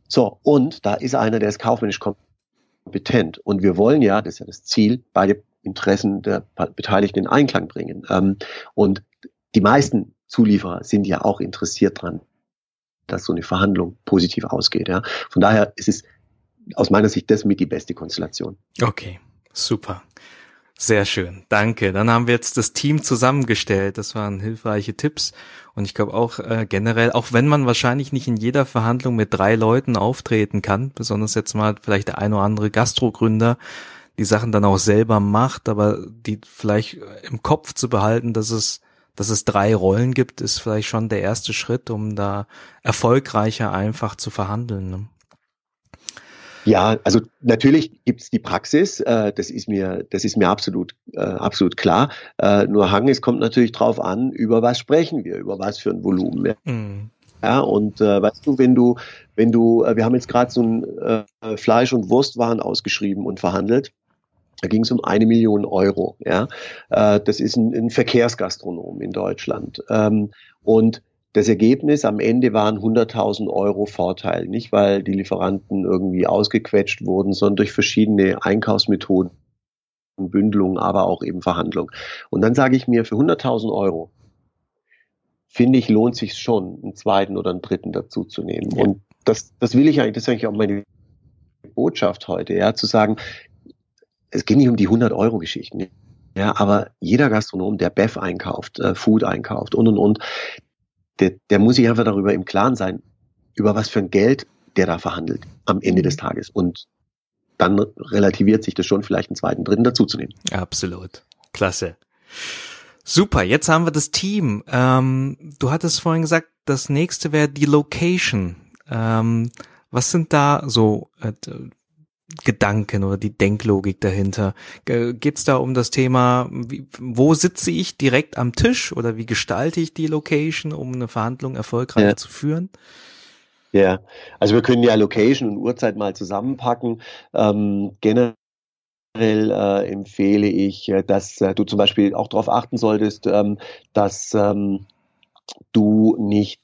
[SPEAKER 2] So, und da ist einer, der ist kaufmännisch kompetent kompetent. Und wir wollen ja, das ist ja das Ziel, beide Interessen der Beteiligten in Einklang bringen. Ähm, und die meisten Zulieferer sind ja auch interessiert dran, dass so eine Verhandlung positiv ausgeht. Von daher ist es aus meiner Sicht das mit die beste Konstellation.
[SPEAKER 1] Okay, super. Sehr schön, danke. Dann haben wir jetzt das Team zusammengestellt. Das waren hilfreiche Tipps. Und ich glaube auch äh, generell, auch wenn man wahrscheinlich nicht in jeder Verhandlung mit drei Leuten auftreten kann, besonders jetzt mal vielleicht der ein oder andere Gastrogründer, die Sachen dann auch selber macht, aber die vielleicht im Kopf zu behalten, dass es, dass es drei Rollen gibt, ist vielleicht schon der erste Schritt, um da erfolgreicher einfach zu verhandeln. Ne?
[SPEAKER 2] Ja, also natürlich gibt's die Praxis, äh, das ist mir, das ist mir absolut, äh, absolut klar. Äh, nur Hang, es kommt natürlich drauf an, über was sprechen wir, über was für ein Volumen. Ja. Mhm. Ja, und äh, weißt du, wenn du, wenn du, äh, wir haben jetzt gerade so ein äh, Fleisch- und Wurstwaren ausgeschrieben und verhandelt. Da ging es um eine Million Euro. Ja, äh, das ist ein, ein Verkehrsgastronom in Deutschland. Ähm, und das Ergebnis am Ende waren 100.000 Euro Vorteil, nicht weil die Lieferanten irgendwie ausgequetscht wurden, sondern durch verschiedene Einkaufsmethoden, Bündelung, aber auch eben Verhandlung. Und dann sage ich mir, für 100.000 Euro finde ich, lohnt sich schon, einen zweiten oder einen dritten dazu zu nehmen. Ja. Und das, das will ich eigentlich, das ist eigentlich auch meine Botschaft heute, ja, zu sagen, es geht nicht um die 100 Euro Geschichten. Ja, aber jeder Gastronom, der Bev einkauft, äh, Food einkauft und und und, der, der muss sich einfach darüber im Klaren sein, über was für ein Geld der da verhandelt am Ende des mhm. Tages. Und dann relativiert sich das schon, vielleicht einen zweiten, dritten dazuzunehmen.
[SPEAKER 1] Absolut. Klasse. Super, jetzt haben wir das Team. Ähm, du hattest vorhin gesagt, das nächste wäre die Location. Ähm, was sind da so äh, Gedanken oder die Denklogik dahinter? Geht es da um das Thema, wie, wo sitze ich direkt am Tisch oder wie gestalte ich die Location, um eine Verhandlung erfolgreich ja. zu führen?
[SPEAKER 2] Ja, also wir können ja Location und Uhrzeit mal zusammenpacken. Ähm, generell äh, empfehle ich, äh, dass äh, du zum Beispiel auch darauf achten solltest, ähm, dass ähm, du nicht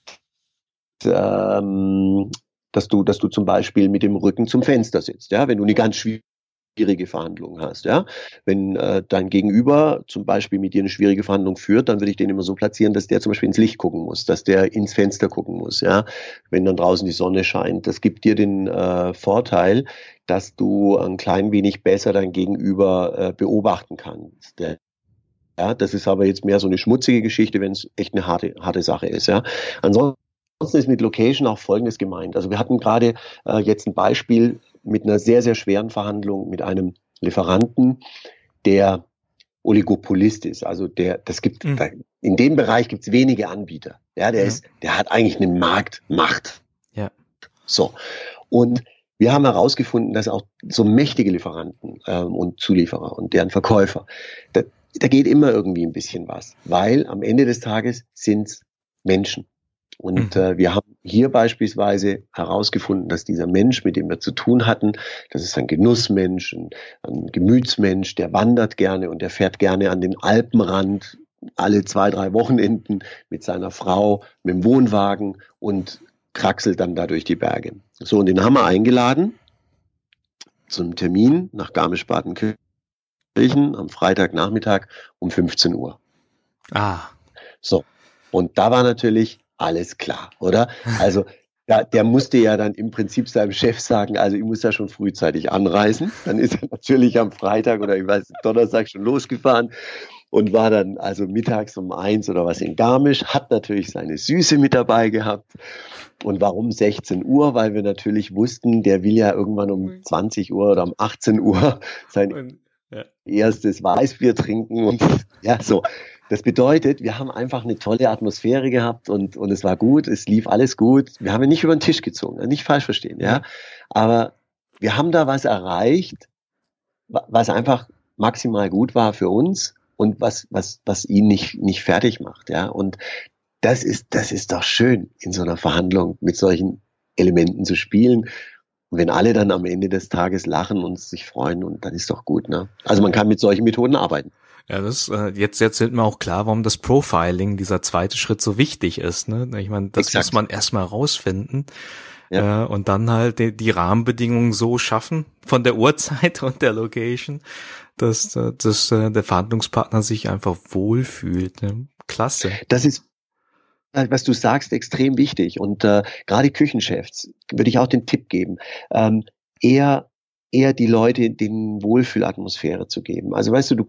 [SPEAKER 2] ähm, dass du, dass du zum Beispiel mit dem Rücken zum Fenster sitzt. Ja, wenn du eine ganz schwierige Verhandlungen hast. Ja? Wenn äh, dein Gegenüber zum Beispiel mit dir eine schwierige Verhandlung führt, dann würde ich den immer so platzieren, dass der zum Beispiel ins Licht gucken muss, dass der ins Fenster gucken muss. Ja? Wenn dann draußen die Sonne scheint, das gibt dir den äh, Vorteil, dass du ein klein wenig besser dein Gegenüber äh, beobachten kannst. Der, ja, das ist aber jetzt mehr so eine schmutzige Geschichte, wenn es echt eine harte, harte Sache ist. Ja. Ansonsten ist mit Location auch Folgendes gemeint. Also wir hatten gerade äh, jetzt ein Beispiel mit einer sehr, sehr schweren Verhandlung mit einem Lieferanten, der Oligopolist ist. Also der, das gibt, mhm. da, in dem Bereich gibt es wenige Anbieter. Ja, der ja. ist, der hat eigentlich eine Marktmacht.
[SPEAKER 1] Ja.
[SPEAKER 2] So. Und wir haben herausgefunden, dass auch so mächtige Lieferanten ähm, und Zulieferer und deren Verkäufer, da, da geht immer irgendwie ein bisschen was, weil am Ende des Tages sind Menschen. Und mhm. äh, wir haben hier beispielsweise herausgefunden, dass dieser Mensch, mit dem wir zu tun hatten, das ist ein Genussmensch, ein, ein Gemütsmensch, der wandert gerne und der fährt gerne an den Alpenrand alle zwei, drei Wochenenden mit seiner Frau, mit dem Wohnwagen und kraxelt dann da durch die Berge. So, und den haben wir eingeladen zum Termin nach Garmisch-Partenkirchen am Freitagnachmittag um 15 Uhr.
[SPEAKER 1] Ah.
[SPEAKER 2] So. Und da war natürlich alles klar, oder? Also ja, der musste ja dann im Prinzip seinem Chef sagen, also ich muss ja schon frühzeitig anreisen. Dann ist er natürlich am Freitag oder ich weiß Donnerstag schon losgefahren und war dann also mittags um eins oder was in Garmisch, hat natürlich seine Süße mit dabei gehabt. Und warum 16 Uhr? Weil wir natürlich wussten, der will ja irgendwann um 20 Uhr oder um 18 Uhr sein ja. erstes Weißbier trinken und ja, so. Das bedeutet, wir haben einfach eine tolle Atmosphäre gehabt und, und es war gut, es lief alles gut. Wir haben ihn nicht über den Tisch gezogen, nicht falsch verstehen, ja. Aber wir haben da was erreicht, was einfach maximal gut war für uns und was, was, was ihn nicht, nicht fertig macht, ja. Und das ist, das ist doch schön, in so einer Verhandlung mit solchen Elementen zu spielen. Und wenn alle dann am Ende des Tages lachen und sich freuen, und dann ist doch gut, ne? Also man kann mit solchen Methoden arbeiten.
[SPEAKER 1] Ja, das äh, jetzt jetzt wird mir auch klar, warum das Profiling, dieser zweite Schritt so wichtig ist. Ne? Ich meine, das Exakt. muss man erstmal rausfinden. Ja. Äh, und dann halt die, die Rahmenbedingungen so schaffen von der Uhrzeit <laughs> und der Location, dass, äh, dass äh, der Verhandlungspartner sich einfach wohlfühlt. Ne? Klasse.
[SPEAKER 2] Das ist was du sagst, extrem wichtig. Und äh, gerade Küchenchefs würde ich auch den Tipp geben, ähm, eher eher die Leute den Wohlfühlatmosphäre zu geben. Also weißt du, du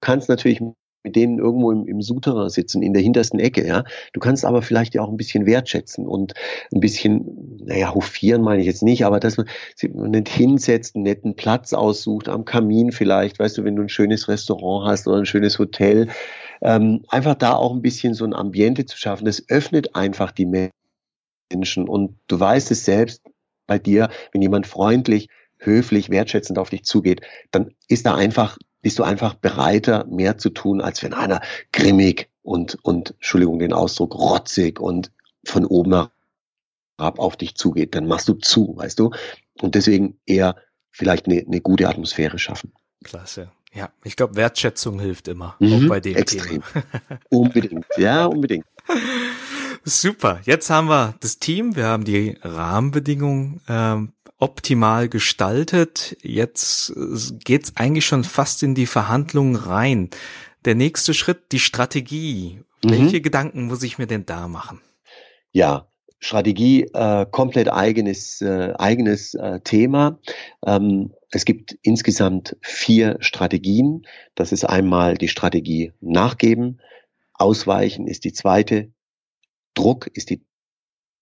[SPEAKER 2] kannst natürlich mit denen irgendwo im, im Souterrain sitzen, in der hintersten Ecke, ja. Du kannst aber vielleicht ja auch ein bisschen wertschätzen und ein bisschen, naja, hofieren meine ich jetzt nicht, aber dass man sich nicht hinsetzt, einen netten Platz aussucht, am Kamin vielleicht, weißt du, wenn du ein schönes Restaurant hast oder ein schönes Hotel, ähm, einfach da auch ein bisschen so ein Ambiente zu schaffen, das öffnet einfach die Menschen und du weißt es selbst bei dir, wenn jemand freundlich, höflich, wertschätzend auf dich zugeht, dann ist da einfach bist du einfach bereiter, mehr zu tun, als wenn einer grimmig und, und, Entschuldigung den Ausdruck, rotzig und von oben herab auf dich zugeht. Dann machst du zu, weißt du? Und deswegen eher vielleicht eine, eine gute Atmosphäre schaffen.
[SPEAKER 1] Klasse. Ja, ich glaube, Wertschätzung hilft immer, mhm, auch bei dem
[SPEAKER 2] extrem. Thema. unbedingt, ja, <laughs> unbedingt.
[SPEAKER 1] Super. Jetzt haben wir das Team, wir haben die Rahmenbedingungen ähm, optimal gestaltet. Jetzt äh, geht's eigentlich schon fast in die Verhandlungen rein. Der nächste Schritt, die Strategie. Mhm. Welche Gedanken muss ich mir denn da machen?
[SPEAKER 2] Ja, Strategie, äh, komplett eigenes, äh, eigenes äh, Thema. Ähm, es gibt insgesamt vier Strategien. Das ist einmal die Strategie nachgeben, ausweichen ist die zweite, Druck ist die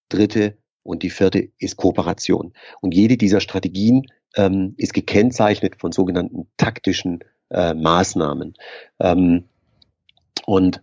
[SPEAKER 2] dritte und die vierte ist Kooperation. Und jede dieser Strategien ähm, ist gekennzeichnet von sogenannten taktischen äh, Maßnahmen. Ähm, und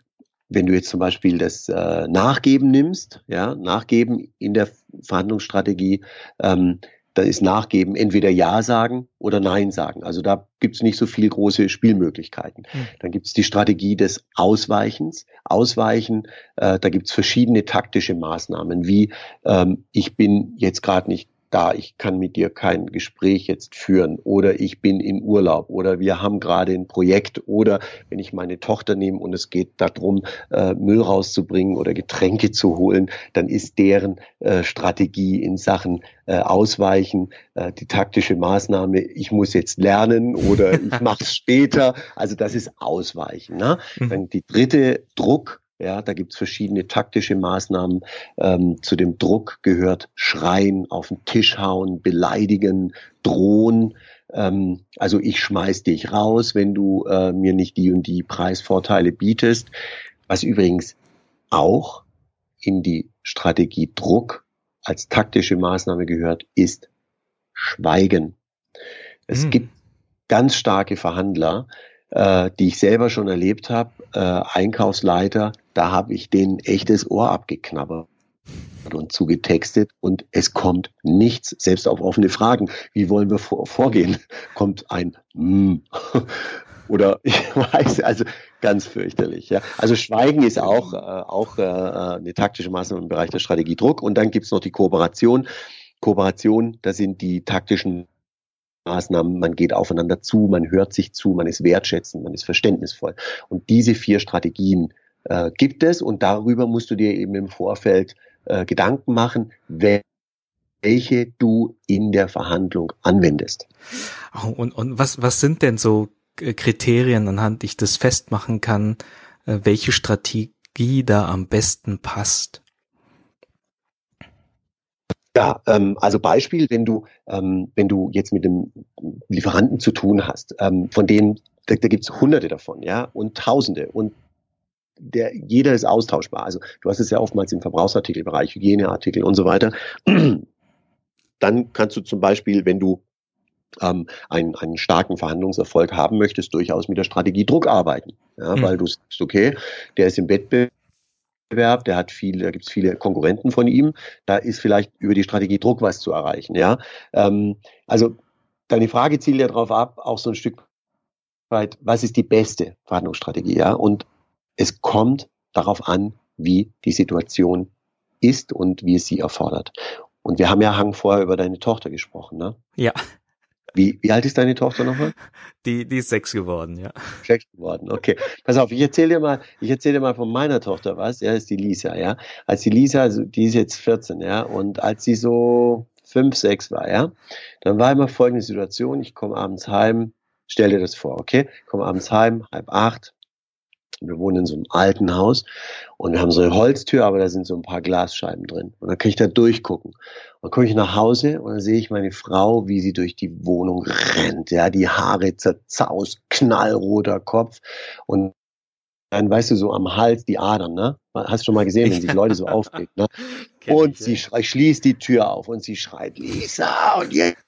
[SPEAKER 2] wenn du jetzt zum Beispiel das äh, Nachgeben nimmst, ja, Nachgeben in der Verhandlungsstrategie, ähm, da ist Nachgeben entweder Ja sagen oder Nein sagen. Also da gibt es nicht so viel große Spielmöglichkeiten. Mhm. Dann gibt es die Strategie des Ausweichens. Ausweichen, äh, da gibt es verschiedene taktische Maßnahmen, wie ähm, ich bin jetzt gerade nicht da, ich kann mit dir kein Gespräch jetzt führen oder ich bin in Urlaub oder wir haben gerade ein Projekt oder wenn ich meine Tochter nehme und es geht darum, äh, Müll rauszubringen oder Getränke zu holen, dann ist deren äh, Strategie in Sachen äh, Ausweichen, äh, die taktische Maßnahme, ich muss jetzt lernen oder <laughs> ich mache es später. Also das ist Ausweichen. Ne? Mhm. Dann die dritte Druck ja, da gibt's verschiedene taktische Maßnahmen. Ähm, zu dem Druck gehört Schreien, auf den Tisch hauen, beleidigen, drohen. Ähm, also ich schmeiß dich raus, wenn du äh, mir nicht die und die Preisvorteile bietest. Was übrigens auch in die Strategie Druck als taktische Maßnahme gehört, ist Schweigen. Es hm. gibt ganz starke Verhandler, äh, die ich selber schon erlebt habe, äh, Einkaufsleiter, da habe ich denen echtes Ohr abgeknabbert und zugetextet und es kommt nichts, selbst auf offene Fragen. Wie wollen wir vor, vorgehen? <laughs> Kommt ein mm. <laughs> oder <laughs> ich weiß, also ganz fürchterlich. Ja. Also Schweigen ist auch, äh, auch äh, eine taktische Maßnahme im Bereich der Strategie Druck und dann gibt's noch die Kooperation. Kooperation, da sind die taktischen Maßnahmen, man geht aufeinander zu, man hört sich zu, man ist wertschätzend, man ist verständnisvoll. Und diese vier Strategien äh, gibt es und darüber musst du dir eben im Vorfeld äh, Gedanken machen, welche du in der Verhandlung anwendest.
[SPEAKER 1] Und, und was, was sind denn so äh, Kriterien, anhand ich das festmachen kann, äh, welche Strategie da am besten passt?
[SPEAKER 2] Ja, ähm, also Beispiel, wenn du, ähm, wenn du jetzt mit dem Lieferanten zu tun hast, ähm, von denen, da, da gibt es hunderte davon, ja, und tausende und der, jeder ist austauschbar. Also du hast es ja oftmals im Verbrauchsartikelbereich, Hygieneartikel und so weiter. <clears throat> Dann kannst du zum Beispiel, wenn du ähm, einen, einen starken Verhandlungserfolg haben möchtest, durchaus mit der Strategie Druck arbeiten. Ja, mhm. Weil du sagst, okay, der ist im Wettbewerb, der hat viele, da gibt es viele Konkurrenten von ihm, da ist vielleicht über die Strategie Druck was zu erreichen. Ja, ähm, also deine Frage zielt ja darauf ab, auch so ein Stück weit, was ist die beste Verhandlungsstrategie? Ja, und es kommt darauf an, wie die Situation ist und wie es sie erfordert. Und wir haben ja Hang vorher über deine Tochter gesprochen, ne?
[SPEAKER 1] Ja.
[SPEAKER 2] Wie, wie alt ist deine Tochter nochmal?
[SPEAKER 1] Die, die ist sechs geworden, ja.
[SPEAKER 2] Sechs geworden, okay. Pass auf, ich erzähle dir mal, ich erzähle dir mal von meiner Tochter was, ja, ist die Lisa, ja. Als die Lisa, also die ist jetzt 14, ja, und als sie so fünf, sechs war, ja, dann war immer folgende Situation, ich komme abends heim, stell dir das vor, okay, komme abends heim, halb acht, wir wohnen in so einem alten Haus und wir haben so eine Holztür, aber da sind so ein paar Glasscheiben drin. Und dann kann ich da durchgucken. Und dann komme ich nach Hause und dann sehe ich meine Frau, wie sie durch die Wohnung rennt. Ja, die Haare zerzaust, knallroter Kopf. Und dann weißt du so am Hals die Adern, ne? Hast du schon mal gesehen, wenn sich Leute so <laughs> aufregen, ne? Und sie schreit, schließt die Tür auf und sie schreit, Lisa, und jetzt,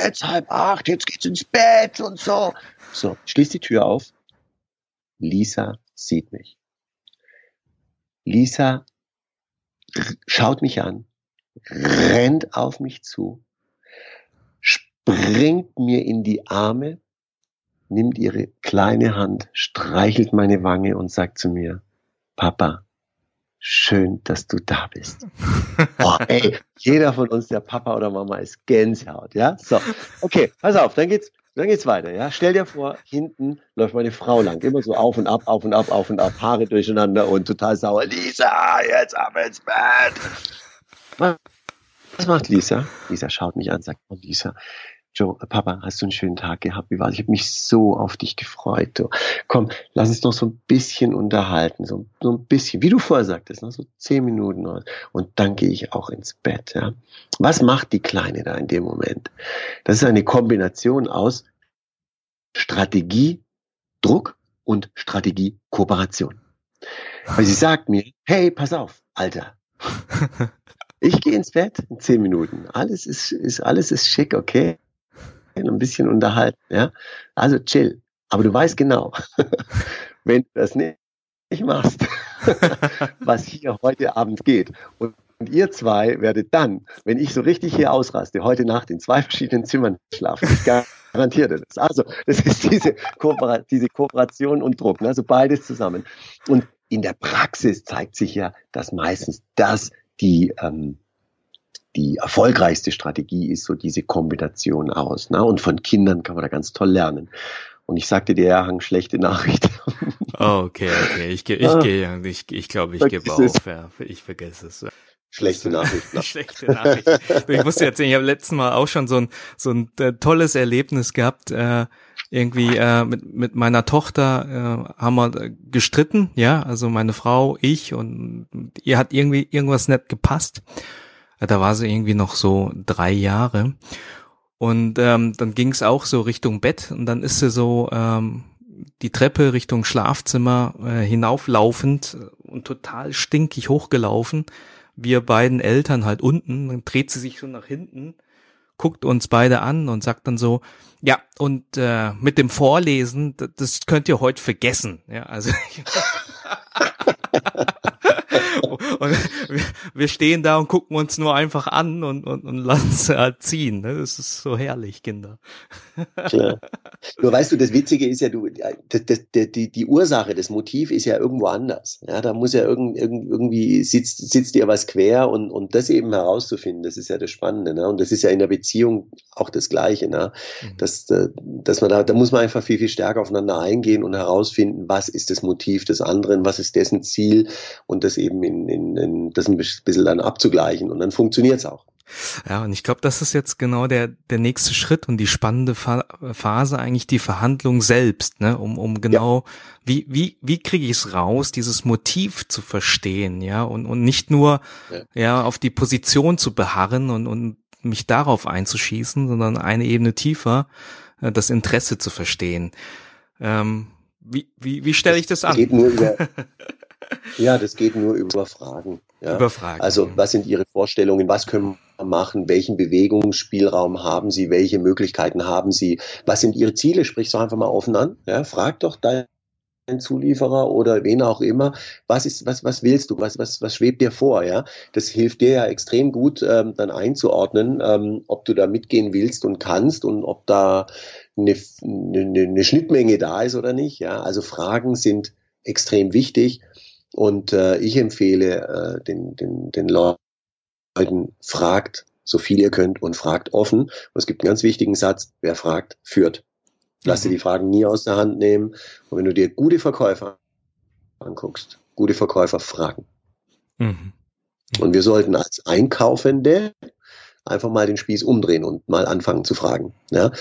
[SPEAKER 2] jetzt halb acht, jetzt geht's ins Bett und so. So, schließt die Tür auf Lisa sieht mich. Lisa schaut mich an, rennt auf mich zu, springt mir in die Arme, nimmt ihre kleine Hand, streichelt meine Wange und sagt zu mir, Papa, schön, dass du da bist. <laughs> Boah, ey, jeder von uns, der Papa oder Mama, ist Gänsehaut, ja? So, okay, pass auf, dann geht's dann geht's weiter, ja. Stell dir vor, hinten läuft meine Frau lang, immer so auf und ab, auf und ab, auf und ab, Haare durcheinander und total sauer. Lisa, jetzt ab ins Bett. Was macht Lisa? Lisa schaut mich an, sagt, oh Lisa, Joe, Papa, hast du einen schönen Tag gehabt? Wie war's? Ich habe mich so auf dich gefreut. Du. Komm, lass uns noch so ein bisschen unterhalten, so, so ein bisschen, wie du vorher sagtest, noch so zehn Minuten und dann gehe ich auch ins Bett. Ja? Was macht die Kleine da in dem Moment? Das ist eine Kombination aus Strategie, Druck und Strategie, Kooperation. Weil sie sagt mir, hey, pass auf, Alter. <laughs> Ich gehe ins Bett in zehn Minuten. Alles ist, ist, alles ist schick, okay? Ein bisschen unterhalten. Ja? Also chill. Aber du weißt genau, <laughs> wenn du das nicht machst, <laughs> was hier heute Abend geht. Und, und ihr zwei werdet dann, wenn ich so richtig hier ausraste, heute Nacht in zwei verschiedenen Zimmern schlafen. Ich garantiere das. Also, das ist diese, Kooper diese Kooperation und Druck, ne? also beides zusammen. Und in der Praxis zeigt sich ja, dass meistens das die, ähm, die erfolgreichste Strategie ist so diese Kombination aus. Ne? Und von Kindern kann man da ganz toll lernen. Und ich sagte dir, ja, Hang, schlechte Nachricht. <laughs>
[SPEAKER 1] Oh, okay, okay. Ich, ich, ah, ich, ich, ich glaube, ich gebe auf. Ja, ich vergesse es.
[SPEAKER 2] Schlechte Nachrichten. <laughs>
[SPEAKER 1] Schlechte Nachrichten. Ich musste erzählen, ich habe letztes Mal auch schon so ein, so ein äh, tolles Erlebnis gehabt. Äh, irgendwie äh, mit, mit meiner Tochter äh, haben wir gestritten, ja, also meine Frau, ich und ihr hat irgendwie irgendwas nicht gepasst. Da war sie irgendwie noch so drei Jahre. Und ähm, dann ging es auch so Richtung Bett und dann ist sie so ähm, die Treppe Richtung Schlafzimmer äh, hinauflaufend und total stinkig hochgelaufen. Wir beiden Eltern halt unten, dann dreht sie sich so nach hinten, guckt uns beide an und sagt dann so, ja, und äh, mit dem Vorlesen, das könnt ihr heute vergessen. Ja, also <laughs> <laughs> und wir, wir stehen da und gucken uns nur einfach an und, und, und lassen es halt ziehen. Ne? Das ist so herrlich, Kinder.
[SPEAKER 2] Klar. Nur weißt du, das Witzige ist ja, du, das, das, die, die Ursache, das Motiv ist ja irgendwo anders. Ja, da muss ja irgend, irgendwie sitzt, sitzt dir was quer und, und das eben herauszufinden, das ist ja das Spannende. Ne? Und das ist ja in der Beziehung auch das Gleiche. Ne? Mhm. Das, äh, dass man da, da muss man einfach viel, viel stärker aufeinander eingehen und herausfinden, was ist das Motiv des anderen, was ist dessen Ziel und das eben in, in, in das ein bisschen dann abzugleichen und dann funktioniert es auch.
[SPEAKER 1] Ja, und ich glaube, das ist jetzt genau der, der nächste Schritt und die spannende Phase eigentlich die Verhandlung selbst, ne, um, um genau, ja. wie, wie, wie kriege ich es raus, dieses Motiv zu verstehen, ja, und, und nicht nur, ja. ja, auf die Position zu beharren und, und mich darauf einzuschießen, sondern eine Ebene tiefer, äh, das Interesse zu verstehen. Ähm, wie, wie, wie stelle ich das an?
[SPEAKER 2] Geht nur über, <laughs> Ja, das geht nur über Fragen. Ja.
[SPEAKER 1] Über Fragen.
[SPEAKER 2] Also, was sind Ihre Vorstellungen? Was können wir machen? Welchen Bewegungsspielraum haben Sie? Welche Möglichkeiten haben Sie? Was sind Ihre Ziele? Sprich so einfach mal offen an. Ja, frag doch deinen Zulieferer oder wen auch immer, was ist, was, was willst du, was, was, was schwebt dir vor, ja? Das hilft dir ja extrem gut, ähm, dann einzuordnen, ähm, ob du da mitgehen willst und kannst und ob da eine, eine, eine Schnittmenge da ist oder nicht, ja? Also Fragen sind extrem wichtig und äh, ich empfehle äh, den, den, den Leuten, fragt so viel ihr könnt und fragt offen. Und es gibt einen ganz wichtigen Satz, wer fragt, führt. Lass dir mhm. die Fragen nie aus der Hand nehmen. Und wenn du dir gute Verkäufer anguckst, gute Verkäufer fragen. Mhm. Mhm. Und wir sollten als Einkaufende einfach mal den Spieß umdrehen und mal anfangen zu fragen. Ja?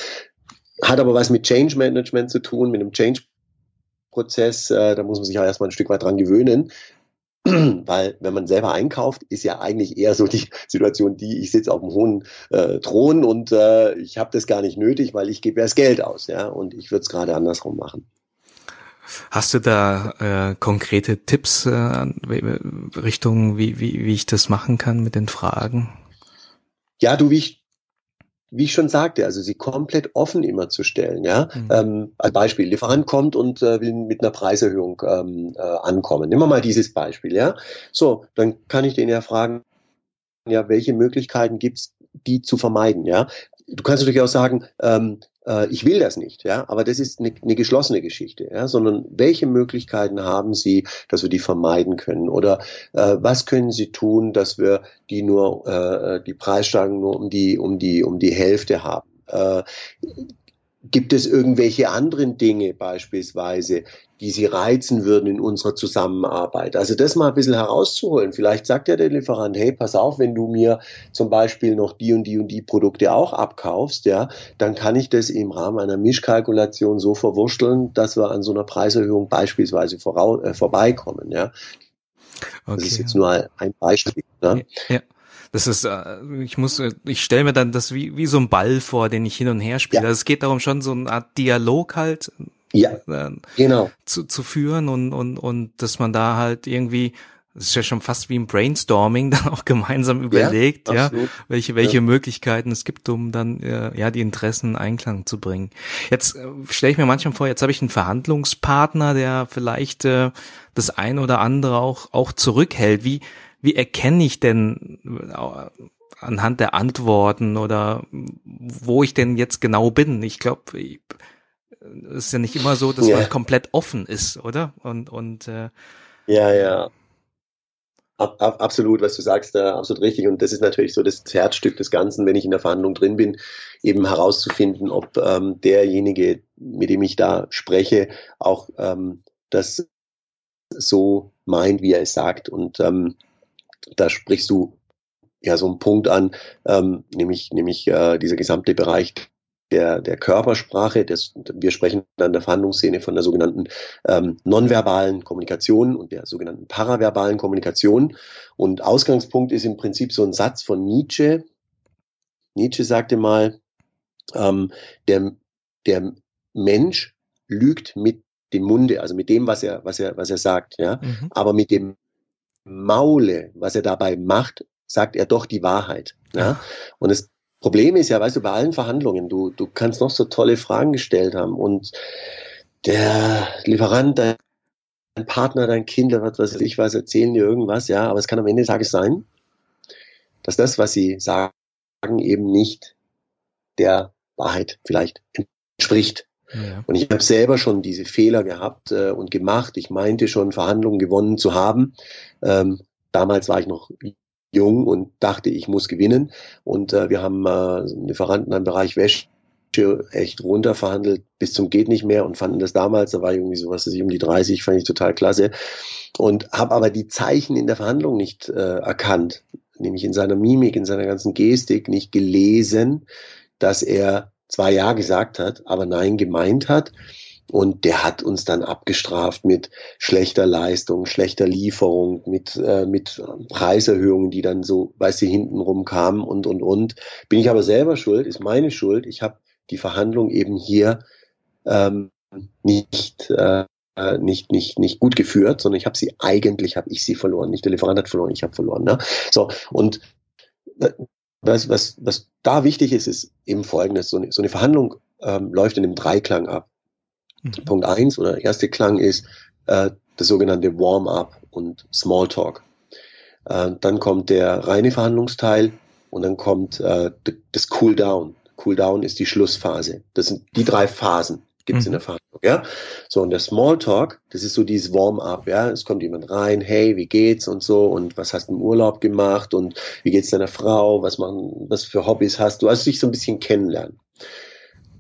[SPEAKER 2] Hat aber was mit Change Management zu tun, mit einem Change Prozess, äh, da muss man sich ja erstmal ein Stück weit dran gewöhnen. <clears throat> Weil wenn man selber einkauft, ist ja eigentlich eher so die <laughs> Situation, die ich sitze auf dem hohen äh, Thron und äh, ich habe das gar nicht nötig, weil ich gebe erst Geld aus, ja, und ich würde es gerade andersrum machen.
[SPEAKER 1] Hast du da äh, konkrete Tipps äh, Richtung, wie, wie, wie ich das machen kann mit den Fragen?
[SPEAKER 2] Ja, du, wie ich wie ich schon sagte, also sie komplett offen immer zu stellen. Ja, mhm. ähm, als Beispiel: Lieferant kommt und äh, will mit einer Preiserhöhung ähm, äh, ankommen. Nehmen wir mal dieses Beispiel. Ja, so dann kann ich den ja fragen, ja, welche Möglichkeiten gibt's, die zu vermeiden? Ja, du kannst natürlich auch sagen, ähm, äh, ich will das nicht, ja, aber das ist eine, eine geschlossene Geschichte, ja, sondern welche Möglichkeiten haben Sie, dass wir die vermeiden können oder äh, was können Sie tun, dass wir die nur äh, die Preissteigerung nur um die um die um die Hälfte haben? Äh, Gibt es irgendwelche anderen Dinge beispielsweise, die Sie reizen würden in unserer Zusammenarbeit? Also das mal ein bisschen herauszuholen. Vielleicht sagt ja der Lieferant, hey, pass auf, wenn du mir zum Beispiel noch die und die und die Produkte auch abkaufst, ja, dann kann ich das im Rahmen einer Mischkalkulation so verwursteln, dass wir an so einer Preiserhöhung beispielsweise vorau, äh, vorbeikommen, ja. Okay. Das ist jetzt nur ein Beispiel. Ne?
[SPEAKER 1] Ja. Das ist, äh, ich muss, ich stelle mir dann das wie, wie so ein Ball vor, den ich hin und her spiele. Ja. Also es geht darum, schon so eine Art Dialog halt
[SPEAKER 2] ja, äh, genau.
[SPEAKER 1] zu, zu führen und, und, und dass man da halt irgendwie, das ist ja schon fast wie ein Brainstorming, <laughs> dann auch gemeinsam überlegt, ja, ja welche, welche ja. Möglichkeiten es gibt, um dann äh, ja die Interessen in Einklang zu bringen. Jetzt äh, stelle ich mir manchmal vor, jetzt habe ich einen Verhandlungspartner, der vielleicht äh, das ein oder andere auch, auch zurückhält. Wie, wie erkenne ich denn äh, anhand der Antworten oder wo ich denn jetzt genau bin? Ich glaube, es ist ja nicht immer so, dass ja. man komplett offen ist, oder? Und und äh,
[SPEAKER 2] ja, ja. Ab, ab, absolut, was du sagst, äh, absolut richtig. Und das ist natürlich so das Herzstück des Ganzen, wenn ich in der Verhandlung drin bin, eben herauszufinden, ob ähm, derjenige, mit dem ich da spreche, auch ähm, das so meint, wie er es sagt. Und ähm, da sprichst du ja so einen Punkt an, ähm, nämlich, nämlich äh, dieser gesamte Bereich der, der Körpersprache. Das, wir sprechen dann in der Verhandlungsszene von der sogenannten ähm, nonverbalen Kommunikation und der sogenannten paraverbalen Kommunikation. Und Ausgangspunkt ist im Prinzip so ein Satz von Nietzsche. Nietzsche sagte mal, ähm, der, der Mensch lügt mit dem Munde, also mit dem, was er, was er, was er sagt, ja. Mhm. Aber mit dem Maule, was er dabei macht, sagt er doch die Wahrheit. Ja? Und das Problem ist ja, weißt du, bei allen Verhandlungen, du, du kannst noch so tolle Fragen gestellt haben und der Lieferant, dein Partner, dein Kind, was weiß ich was, erzählen dir irgendwas, ja, aber es kann am Ende des Tages sein, dass das, was sie sagen, eben nicht der Wahrheit vielleicht entspricht. Ja. Und ich habe selber schon diese Fehler gehabt äh, und gemacht. Ich meinte schon, Verhandlungen gewonnen zu haben. Ähm, damals war ich noch jung und dachte, ich muss gewinnen. Und äh, wir haben äh, Lieferanten im Bereich Wäsche echt runterverhandelt bis zum geht nicht mehr und fanden das damals, da war irgendwie so was, um die 30, fand ich total klasse und habe aber die Zeichen in der Verhandlung nicht äh, erkannt, nämlich in seiner Mimik, in seiner ganzen Gestik nicht gelesen, dass er zwar ja gesagt hat, aber nein gemeint hat und der hat uns dann abgestraft mit schlechter Leistung, schlechter Lieferung, mit, äh, mit Preiserhöhungen, die dann so, weißt du, hintenrum kamen und, und, und. Bin ich aber selber schuld, ist meine Schuld. Ich habe die Verhandlung eben hier ähm, nicht, äh, nicht, nicht, nicht gut geführt, sondern ich habe sie, eigentlich habe ich sie verloren. Nicht der Lieferant hat verloren, ich habe verloren. Ne? So, und äh, was, was, was da wichtig ist, ist eben folgendes. So eine, so eine Verhandlung ähm, läuft in einem Dreiklang ab. Mhm. Punkt eins oder erste Klang ist äh, das sogenannte Warm-up und Smalltalk. Äh, dann kommt der reine Verhandlungsteil und dann kommt äh, das Cool-Down. Cool-Down ist die Schlussphase. Das sind die drei Phasen gibt's mhm. in der Verhandlung, ja. So, und der Smalltalk, das ist so dieses Warm-up, ja. Es kommt jemand rein, hey, wie geht's und so und was hast du im Urlaub gemacht und wie geht's deiner Frau, was machen, was für Hobbys hast du, also dich so ein bisschen kennenlernen.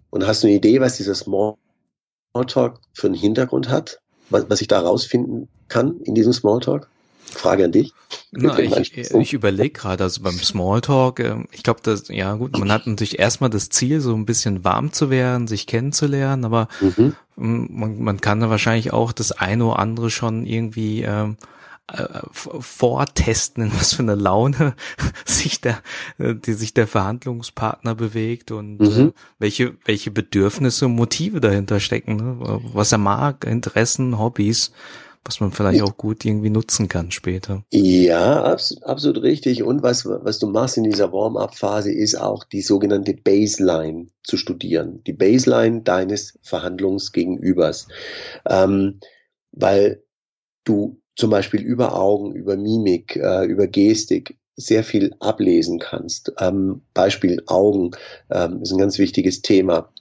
[SPEAKER 2] Und hast du eine Idee, was dieser Small Smalltalk für einen Hintergrund hat, was, was ich da rausfinden kann in diesem Smalltalk? Frage an dich.
[SPEAKER 1] Na, ich, ich überlege gerade, also beim Smalltalk, äh, ich glaube, das, ja gut, man hat natürlich erstmal das Ziel, so ein bisschen warm zu werden, sich kennenzulernen, aber mhm. man, man kann da wahrscheinlich auch das eine oder andere schon irgendwie ähm, äh, vortesten, in was für eine Laune <laughs> sich der, äh, die sich der Verhandlungspartner bewegt und äh, mhm. äh, welche, welche Bedürfnisse und Motive dahinter stecken, ne? was er mag, Interessen, Hobbys, was man vielleicht auch gut irgendwie nutzen kann später.
[SPEAKER 2] Ja, abs absolut richtig. Und was, was du machst in dieser Warm-up-Phase ist auch die sogenannte Baseline zu studieren. Die Baseline deines Verhandlungsgegenübers. Ähm, weil du zum Beispiel über Augen, über Mimik, äh, über Gestik sehr viel ablesen kannst. Ähm, Beispiel Augen ähm, ist ein ganz wichtiges Thema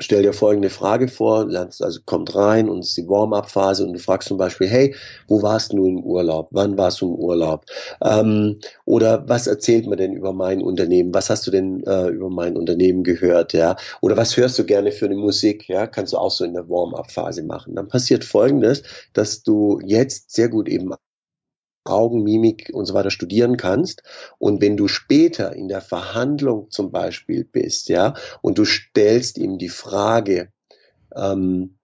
[SPEAKER 2] stell dir folgende Frage vor, lernst, also kommt rein und es ist die Warm-up-Phase und du fragst zum Beispiel, hey, wo warst du im Urlaub? Wann warst du im Urlaub? Ähm, oder was erzählt man denn über mein Unternehmen? Was hast du denn äh, über mein Unternehmen gehört? Ja? Oder was hörst du gerne für eine Musik? Ja, kannst du auch so in der Warm-up-Phase machen. Dann passiert Folgendes, dass du jetzt sehr gut eben Augen, Mimik und so weiter studieren kannst. Und wenn du später in der Verhandlung zum Beispiel bist, ja, und du stellst ihm die Frage, ähm,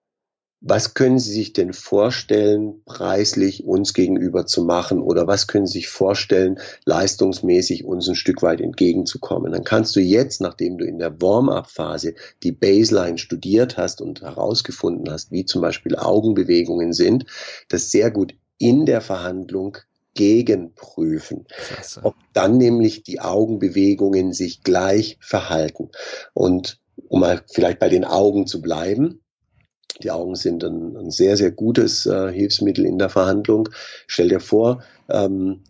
[SPEAKER 2] was können Sie sich denn vorstellen, preislich uns gegenüber zu machen oder was können Sie sich vorstellen, leistungsmäßig uns ein Stück weit entgegenzukommen? Dann kannst du jetzt, nachdem du in der Warm-up-Phase die Baseline studiert hast und herausgefunden hast, wie zum Beispiel Augenbewegungen sind, das sehr gut in der Verhandlung gegenprüfen, Klasse. ob dann nämlich die Augenbewegungen sich gleich verhalten. Und um mal vielleicht bei den Augen zu bleiben, die Augen sind ein, ein sehr, sehr gutes äh, Hilfsmittel in der Verhandlung. Stell dir vor, ähm,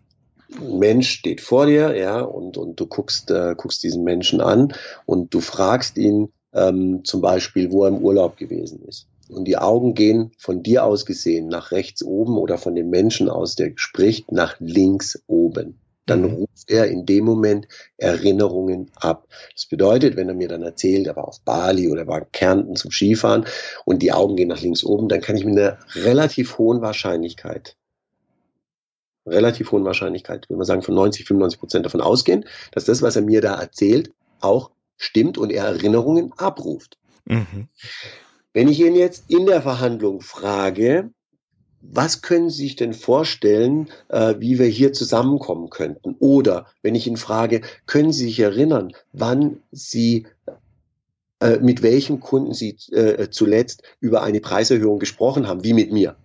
[SPEAKER 2] ein Mensch steht vor dir, ja, und, und du guckst, äh, guckst diesen Menschen an und du fragst ihn ähm, zum Beispiel, wo er im Urlaub gewesen ist. Und die Augen gehen von dir aus gesehen nach rechts oben oder von dem Menschen aus, der spricht, nach links oben. Dann mhm. ruft er in dem Moment Erinnerungen ab. Das bedeutet, wenn er mir dann erzählt, er war auf Bali oder er war in Kärnten zum Skifahren und die Augen gehen nach links oben, dann kann ich mit einer relativ hohen Wahrscheinlichkeit relativ hohen Wahrscheinlichkeit, würde man sagen, von 90, 95 Prozent davon ausgehen, dass das, was er mir da erzählt, auch stimmt und er Erinnerungen abruft. Mhm. Wenn ich ihn jetzt in der Verhandlung frage, was können Sie sich denn vorstellen, äh, wie wir hier zusammenkommen könnten? Oder wenn ich ihn frage, können Sie sich erinnern, wann Sie äh, mit welchem Kunden Sie äh, zuletzt über eine Preiserhöhung gesprochen haben, wie mit mir?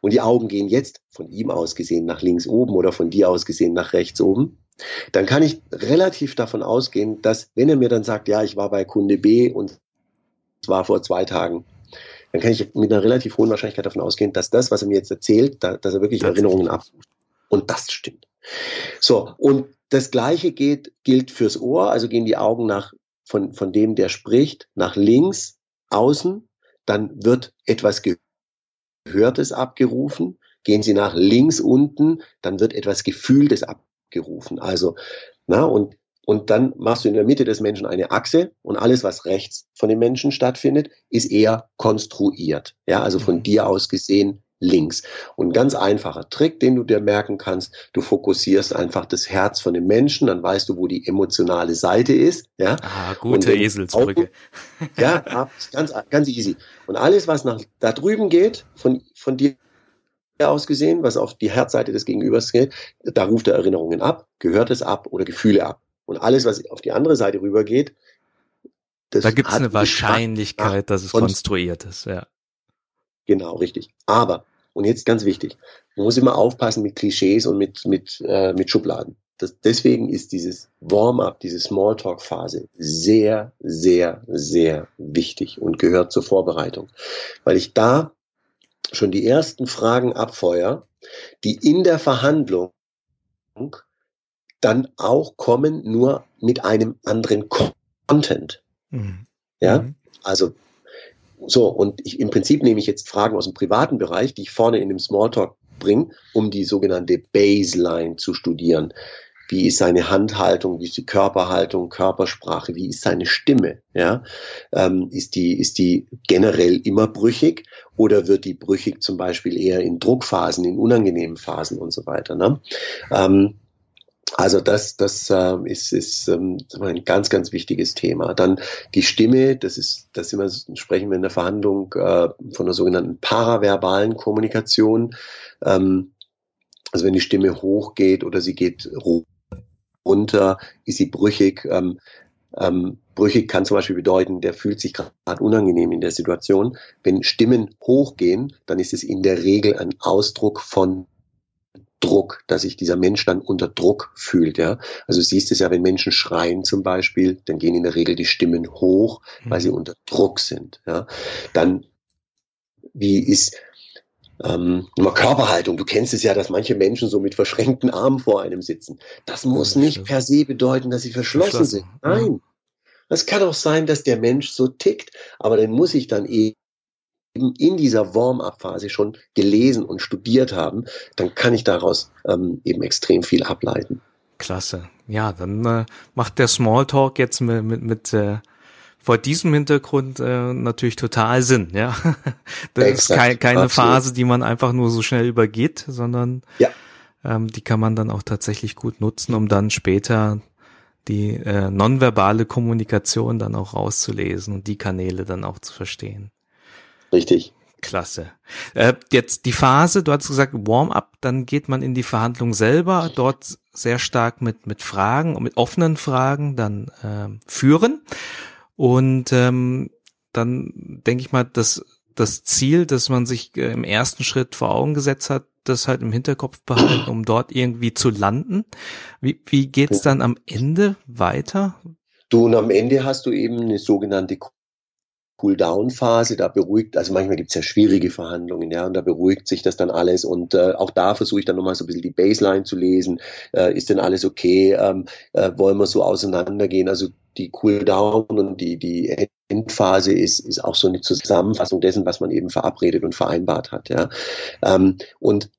[SPEAKER 2] Und die Augen gehen jetzt von ihm aus gesehen nach links oben oder von dir aus gesehen nach rechts oben. Dann kann ich relativ davon ausgehen, dass wenn er mir dann sagt, ja, ich war bei Kunde B und war vor zwei Tagen, dann kann ich mit einer relativ hohen Wahrscheinlichkeit davon ausgehen, dass das, was er mir jetzt erzählt, da, dass er wirklich das Erinnerungen abruft. Und das stimmt. So, und das Gleiche geht, gilt fürs Ohr, also gehen die Augen nach, von, von dem, der spricht, nach links, außen, dann wird etwas Gehörtes abgerufen, gehen Sie nach links unten, dann wird etwas Gefühltes abgerufen. Also, na, und und dann machst du in der Mitte des Menschen eine Achse und alles, was rechts von dem Menschen stattfindet, ist eher konstruiert. Ja, also von mhm. dir aus gesehen links. Und ganz einfacher Trick, den du dir merken kannst, du fokussierst einfach das Herz von dem Menschen, dann weißt du, wo die emotionale Seite ist. Ja,
[SPEAKER 1] ah, gute Eselsbrücke.
[SPEAKER 2] Augen, ja, ganz, ganz easy. Und alles, was nach da drüben geht, von, von dir aus gesehen, was auf die Herzseite des Gegenübers geht, da ruft er Erinnerungen ab, gehört es ab oder Gefühle ab. Und alles, was auf die andere Seite rübergeht,
[SPEAKER 1] das da gibt es eine Wahrscheinlichkeit, dass es konstruiert ist, ja.
[SPEAKER 2] Genau, richtig. Aber, und jetzt ganz wichtig, man muss immer aufpassen mit Klischees und mit, mit, äh, mit Schubladen. Das, deswegen ist dieses Warm-up, diese Smalltalk-Phase sehr, sehr, sehr wichtig und gehört zur Vorbereitung. Weil ich da schon die ersten Fragen abfeuer, die in der Verhandlung dann auch kommen, nur mit einem anderen Content. Mhm. Ja, mhm. also so, und ich, im Prinzip nehme ich jetzt Fragen aus dem privaten Bereich, die ich vorne in dem Smalltalk bringe, um die sogenannte Baseline zu studieren. Wie ist seine Handhaltung, wie ist die Körperhaltung, Körpersprache, wie ist seine Stimme? Ja, ähm, ist die ist die generell immer brüchig oder wird die brüchig zum Beispiel eher in Druckphasen, in unangenehmen Phasen und so weiter? Ne? Ähm, also das, das äh, ist, ist ähm, ein ganz, ganz wichtiges Thema. Dann die Stimme, das ist, das immer sprechen wir in der Verhandlung äh, von der sogenannten paraverbalen Kommunikation. Ähm, also wenn die Stimme hochgeht oder sie geht runter, ist sie brüchig. Ähm, ähm, brüchig kann zum Beispiel bedeuten, der fühlt sich gerade unangenehm in der Situation. Wenn Stimmen hochgehen, dann ist es in der Regel ein Ausdruck von Druck, dass sich dieser Mensch dann unter Druck fühlt, ja. Also siehst es ja, wenn Menschen schreien zum Beispiel, dann gehen in der Regel die Stimmen hoch, weil sie mhm. unter Druck sind, ja. Dann, wie ist, ähm, Körperhaltung. Du kennst es ja, dass manche Menschen so mit verschränkten Armen vor einem sitzen. Das muss nicht per se bedeuten, dass sie verschlossen, sind. Nein. Es kann auch sein, dass der Mensch so tickt, aber dann muss ich dann eben in dieser Warm-up-Phase schon gelesen und studiert haben, dann kann ich daraus ähm, eben extrem viel ableiten.
[SPEAKER 1] Klasse. Ja, dann äh, macht der Smalltalk jetzt mit, mit, mit äh, vor diesem Hintergrund äh, natürlich total Sinn, ja. <laughs> Das Exakt, ist kei keine absolut. Phase, die man einfach nur so schnell übergeht, sondern ja. ähm, die kann man dann auch tatsächlich gut nutzen, um dann später die äh, nonverbale Kommunikation dann auch rauszulesen und die Kanäle dann auch zu verstehen.
[SPEAKER 2] Richtig.
[SPEAKER 1] Klasse. Äh, jetzt die Phase, du hast gesagt Warm-up, dann geht man in die Verhandlung selber, dort sehr stark mit mit Fragen, mit offenen Fragen dann äh, führen und ähm, dann denke ich mal, dass das Ziel, das man sich äh, im ersten Schritt vor Augen gesetzt hat, das halt im Hinterkopf behalten, um dort irgendwie zu landen. Wie, wie geht's dann am Ende weiter?
[SPEAKER 2] Du, und am Ende hast du eben eine sogenannte Cool-Down-Phase, da beruhigt, also manchmal gibt's ja schwierige Verhandlungen, ja, und da beruhigt sich das dann alles und äh, auch da versuche ich dann nochmal so ein bisschen die Baseline zu lesen, äh, ist denn alles okay, ähm, äh, wollen wir so auseinandergehen, also die Cool-Down und die, die Endphase ist, ist auch so eine Zusammenfassung dessen, was man eben verabredet und vereinbart hat. Ja. Ähm, und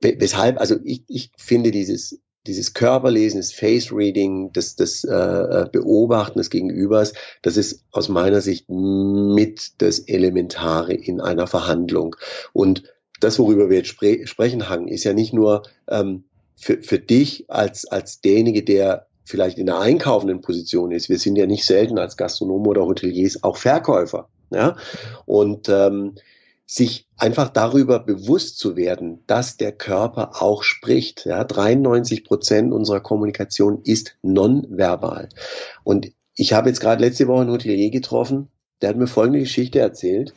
[SPEAKER 2] weshalb, also ich, ich finde dieses dieses Körperlesen, das Face Reading, das, das äh, äh, Beobachten des Gegenübers, das ist aus meiner Sicht mit das Elementare in einer Verhandlung. Und das, worüber wir jetzt spre sprechen, Hang, ist ja nicht nur ähm, für, für dich als, als derjenige, der vielleicht in der einkaufenden Position ist. Wir sind ja nicht selten als Gastronomen oder Hoteliers auch Verkäufer. Ja? Und ähm, sich einfach darüber bewusst zu werden, dass der Körper auch spricht. Ja, 93 Prozent unserer Kommunikation ist nonverbal. Und ich habe jetzt gerade letzte Woche einen Hotelier getroffen, der hat mir folgende Geschichte erzählt.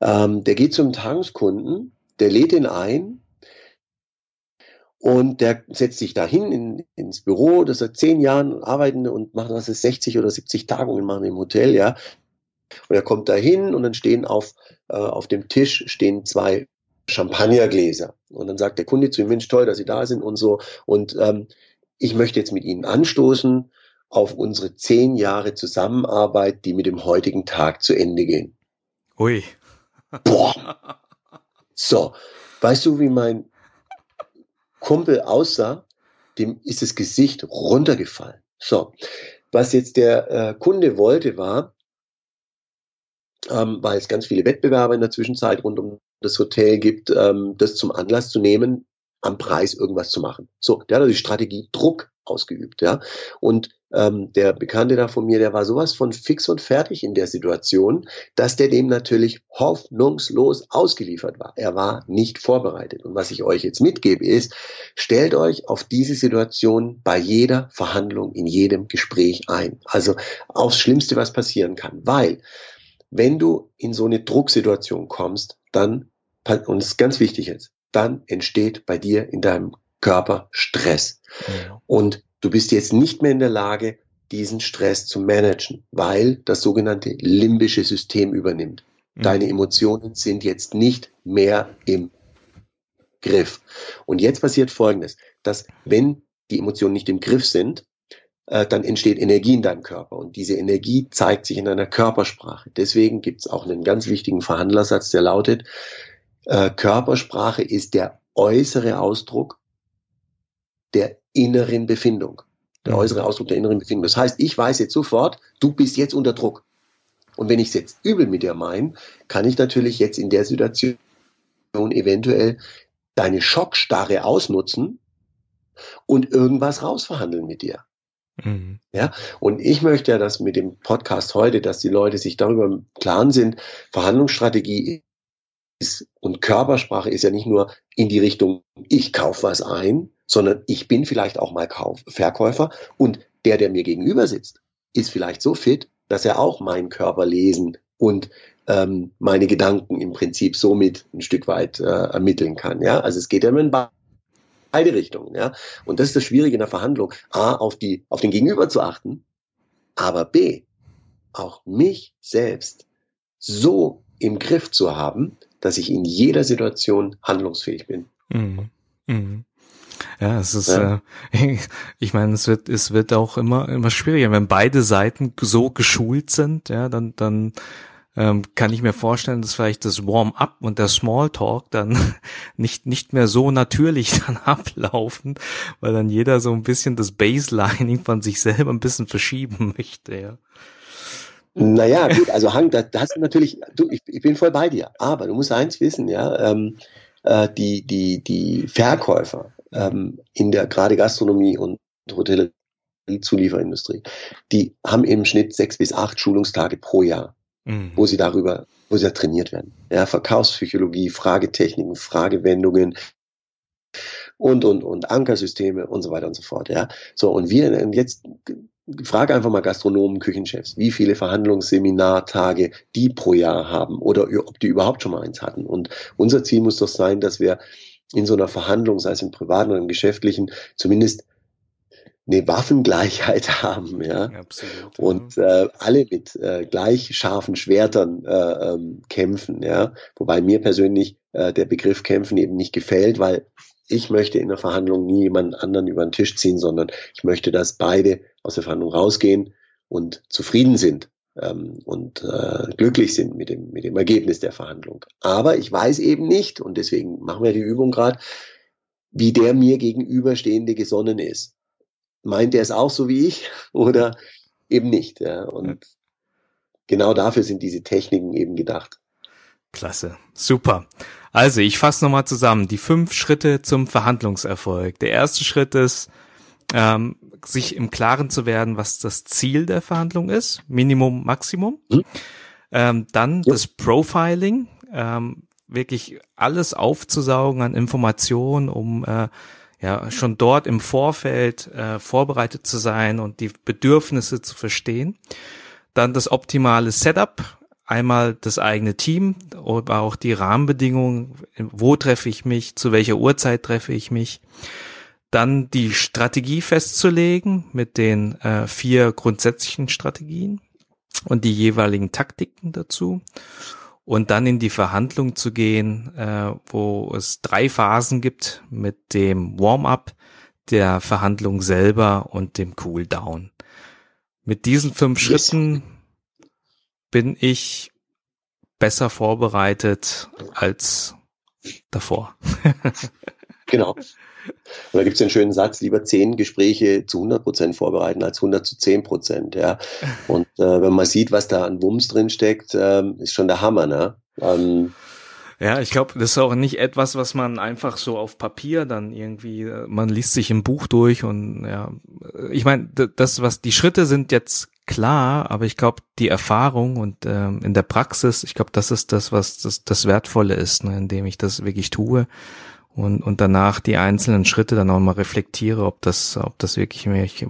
[SPEAKER 2] Ähm, der geht zum Tageskunden, der lädt ihn ein und der setzt sich dahin in, ins Büro, das seit zehn Jahren arbeiten und macht das 60 oder 70 Tagungen machen im Hotel, ja. Und er kommt da hin und dann stehen auf, äh, auf dem Tisch stehen zwei Champagnergläser. Und dann sagt der Kunde zu ihm, Mensch, toll, dass Sie da sind und so. Und ähm, ich möchte jetzt mit Ihnen anstoßen auf unsere zehn Jahre Zusammenarbeit, die mit dem heutigen Tag zu Ende gehen.
[SPEAKER 1] Ui.
[SPEAKER 2] Boah. So, weißt du, wie mein Kumpel aussah? Dem ist das Gesicht runtergefallen. So, was jetzt der äh, Kunde wollte, war, ähm, weil es ganz viele Wettbewerber in der Zwischenzeit rund um das Hotel gibt, ähm, das zum Anlass zu nehmen, am Preis irgendwas zu machen. So, der hat also die Strategie Druck ausgeübt, ja. Und ähm, der Bekannte da von mir, der war sowas von fix und fertig in der Situation, dass der dem natürlich hoffnungslos ausgeliefert war. Er war nicht vorbereitet. Und was ich euch jetzt mitgebe, ist, stellt euch auf diese Situation bei jeder Verhandlung, in jedem Gespräch ein. Also aufs Schlimmste, was passieren kann. Weil wenn du in so eine Drucksituation kommst, dann, und es ist ganz wichtig jetzt, dann entsteht bei dir in deinem Körper Stress. Ja. Und du bist jetzt nicht mehr in der Lage, diesen Stress zu managen, weil das sogenannte limbische System übernimmt. Mhm. Deine Emotionen sind jetzt nicht mehr im Griff. Und jetzt passiert Folgendes, dass wenn die Emotionen nicht im Griff sind, äh, dann entsteht Energie in deinem Körper. Und diese Energie zeigt sich in deiner Körpersprache. Deswegen gibt es auch einen ganz wichtigen Verhandlersatz, der lautet, äh, Körpersprache ist der äußere Ausdruck der inneren Befindung. Der äußere Ausdruck der inneren Befindung. Das heißt, ich weiß jetzt sofort, du bist jetzt unter Druck. Und wenn ich es jetzt übel mit dir meine, kann ich natürlich jetzt in der Situation eventuell deine Schockstarre ausnutzen und irgendwas rausverhandeln mit dir. Mhm. Ja, und ich möchte ja, dass mit dem Podcast heute, dass die Leute sich darüber im Klaren sind, Verhandlungsstrategie ist und Körpersprache ist ja nicht nur in die Richtung, ich kaufe was ein, sondern ich bin vielleicht auch mal Kauf Verkäufer und der, der mir gegenüber sitzt, ist vielleicht so fit, dass er auch meinen Körper lesen und ähm, meine Gedanken im Prinzip somit ein Stück weit äh, ermitteln kann. Ja, also es geht ja immer in beide Richtungen. Ja? Und das ist das Schwierige in der Verhandlung. A, auf, die, auf den Gegenüber zu achten, aber B, auch mich selbst so im Griff zu haben, dass ich in jeder Situation handlungsfähig bin. Mhm.
[SPEAKER 1] Mhm. Ja, es ist, ja. Äh, <laughs> ich meine, es wird, es wird auch immer, immer schwieriger, wenn beide Seiten so geschult sind, ja, dann, dann ähm, kann ich mir vorstellen, dass vielleicht das Warm-up und der Smalltalk dann <laughs> nicht, nicht mehr so natürlich <laughs> dann ablaufen, weil dann jeder so ein bisschen das Baselining von sich selber ein bisschen verschieben <laughs> möchte, ja.
[SPEAKER 2] Naja, gut, also Hang, da, hast du natürlich, du, ich, ich bin voll bei dir, aber du musst eins wissen, ja, ähm, äh, die, die, die Verkäufer ähm, in der gerade Gastronomie und Hotellerie, Zulieferindustrie, die haben im Schnitt sechs bis acht Schulungstage pro Jahr mhm. wo sie darüber, wo sie da trainiert werden. Ja, Verkaufspsychologie, Fragetechniken, Fragewendungen und, und, und Ankersysteme und so weiter und so fort. Ja, so, und wir, jetzt frage einfach mal Gastronomen, Küchenchefs, wie viele Verhandlungsseminartage die pro Jahr haben oder ob die überhaupt schon mal eins hatten. Und unser Ziel muss doch sein, dass wir in so einer Verhandlung, sei es im privaten oder im geschäftlichen, zumindest eine Waffengleichheit <laughs> haben, ja. Absolut, und äh, alle mit äh, gleich scharfen Schwertern äh, ähm, kämpfen, ja. Wobei mir persönlich äh, der Begriff kämpfen eben nicht gefällt, weil ich möchte in der Verhandlung nie jemanden anderen über den Tisch ziehen, sondern ich möchte, dass beide aus der Verhandlung rausgehen und zufrieden sind. ähm, und äh, glücklich sind mit dem, mit dem Ergebnis der Verhandlung. Aber ich weiß eben nicht, und deswegen machen wir die Übung gerade, wie der mir gegenüberstehende gesonnen ist. Meint er es auch so wie ich <laughs> oder eben nicht? Ja? Und ja. genau dafür sind diese Techniken eben gedacht.
[SPEAKER 1] Klasse, super. Also ich fasse nochmal zusammen. Die fünf Schritte zum Verhandlungserfolg. Der erste Schritt ist, ähm, sich im Klaren zu werden, was das Ziel der Verhandlung ist, Minimum, Maximum. Mhm. Ähm, dann ja. das Profiling, ähm, wirklich alles aufzusaugen an Informationen, um äh, ja schon dort im Vorfeld äh, vorbereitet zu sein und die Bedürfnisse zu verstehen. Dann das optimale Setup, einmal das eigene Team, aber auch die Rahmenbedingungen, wo treffe ich mich, zu welcher Uhrzeit treffe ich mich. Dann die Strategie festzulegen mit den äh, vier grundsätzlichen Strategien und die jeweiligen Taktiken dazu. Und dann in die Verhandlung zu gehen, äh, wo es drei Phasen gibt mit dem Warm-up, der Verhandlung selber und dem Cool-Down. Mit diesen fünf yes. Schritten bin ich besser vorbereitet als davor. <laughs>
[SPEAKER 2] genau. Und da gibt es den schönen Satz, lieber zehn Gespräche zu 100 Prozent vorbereiten als 100 zu 10 Prozent. Ja. Und äh, wenn man sieht, was da an Wumms drin steckt, äh, ist schon der Hammer. Ne? Ähm,
[SPEAKER 1] ja, ich glaube, das ist auch nicht etwas, was man einfach so auf Papier dann irgendwie, äh, man liest sich im Buch durch und ja, ich meine, das, was die Schritte sind jetzt klar, aber ich glaube, die Erfahrung und ähm, in der Praxis, ich glaube, das ist das, was das, das Wertvolle ist, ne, indem ich das wirklich tue und, und danach die einzelnen Schritte dann auch mal reflektiere, ob das, ob das wirklich mich,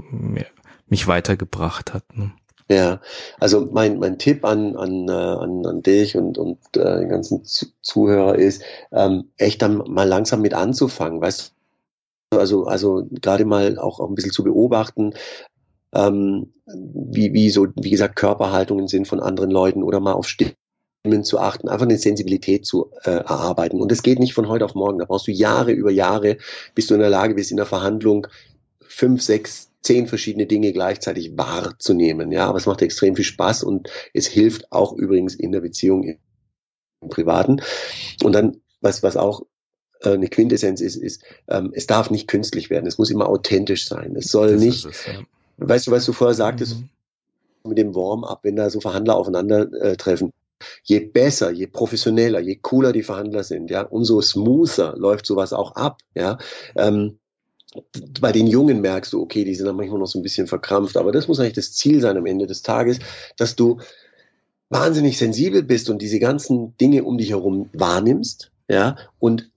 [SPEAKER 1] mich weitergebracht hat. Ne?
[SPEAKER 2] Ja, also mein, mein Tipp an, an, äh, an, an dich und, und äh, den ganzen Zuhörer ist, ähm, echt dann mal langsam mit anzufangen, weißt du? Also, also gerade mal auch, auch ein bisschen zu beobachten, ähm, wie, wie so, wie gesagt, Körperhaltungen sind von anderen Leuten oder mal auf Stimmen zu achten, einfach eine Sensibilität zu äh, erarbeiten. Und das geht nicht von heute auf morgen. Da brauchst du Jahre über Jahre, bis du in der Lage bist, in der Verhandlung fünf, sechs, zehn verschiedene Dinge gleichzeitig wahrzunehmen. Ja, aber es macht extrem viel Spaß und es hilft auch übrigens in der Beziehung im Privaten. Und dann, was, was auch äh, eine Quintessenz ist, ist, ähm, es darf nicht künstlich werden. Es muss immer authentisch sein. Es soll das nicht, es, ja. weißt du, was du vorher sagtest, mhm. mit dem Warm-up, wenn da so Verhandler aufeinandertreffen. Äh, je besser, je professioneller, je cooler die Verhandler sind, ja, umso smoother läuft sowas auch ab, ja. Ähm, bei den Jungen merkst du, okay, die sind dann manchmal noch so ein bisschen verkrampft, aber das muss eigentlich das Ziel sein am Ende des Tages, dass du wahnsinnig sensibel bist und diese ganzen Dinge um dich herum wahrnimmst, ja, und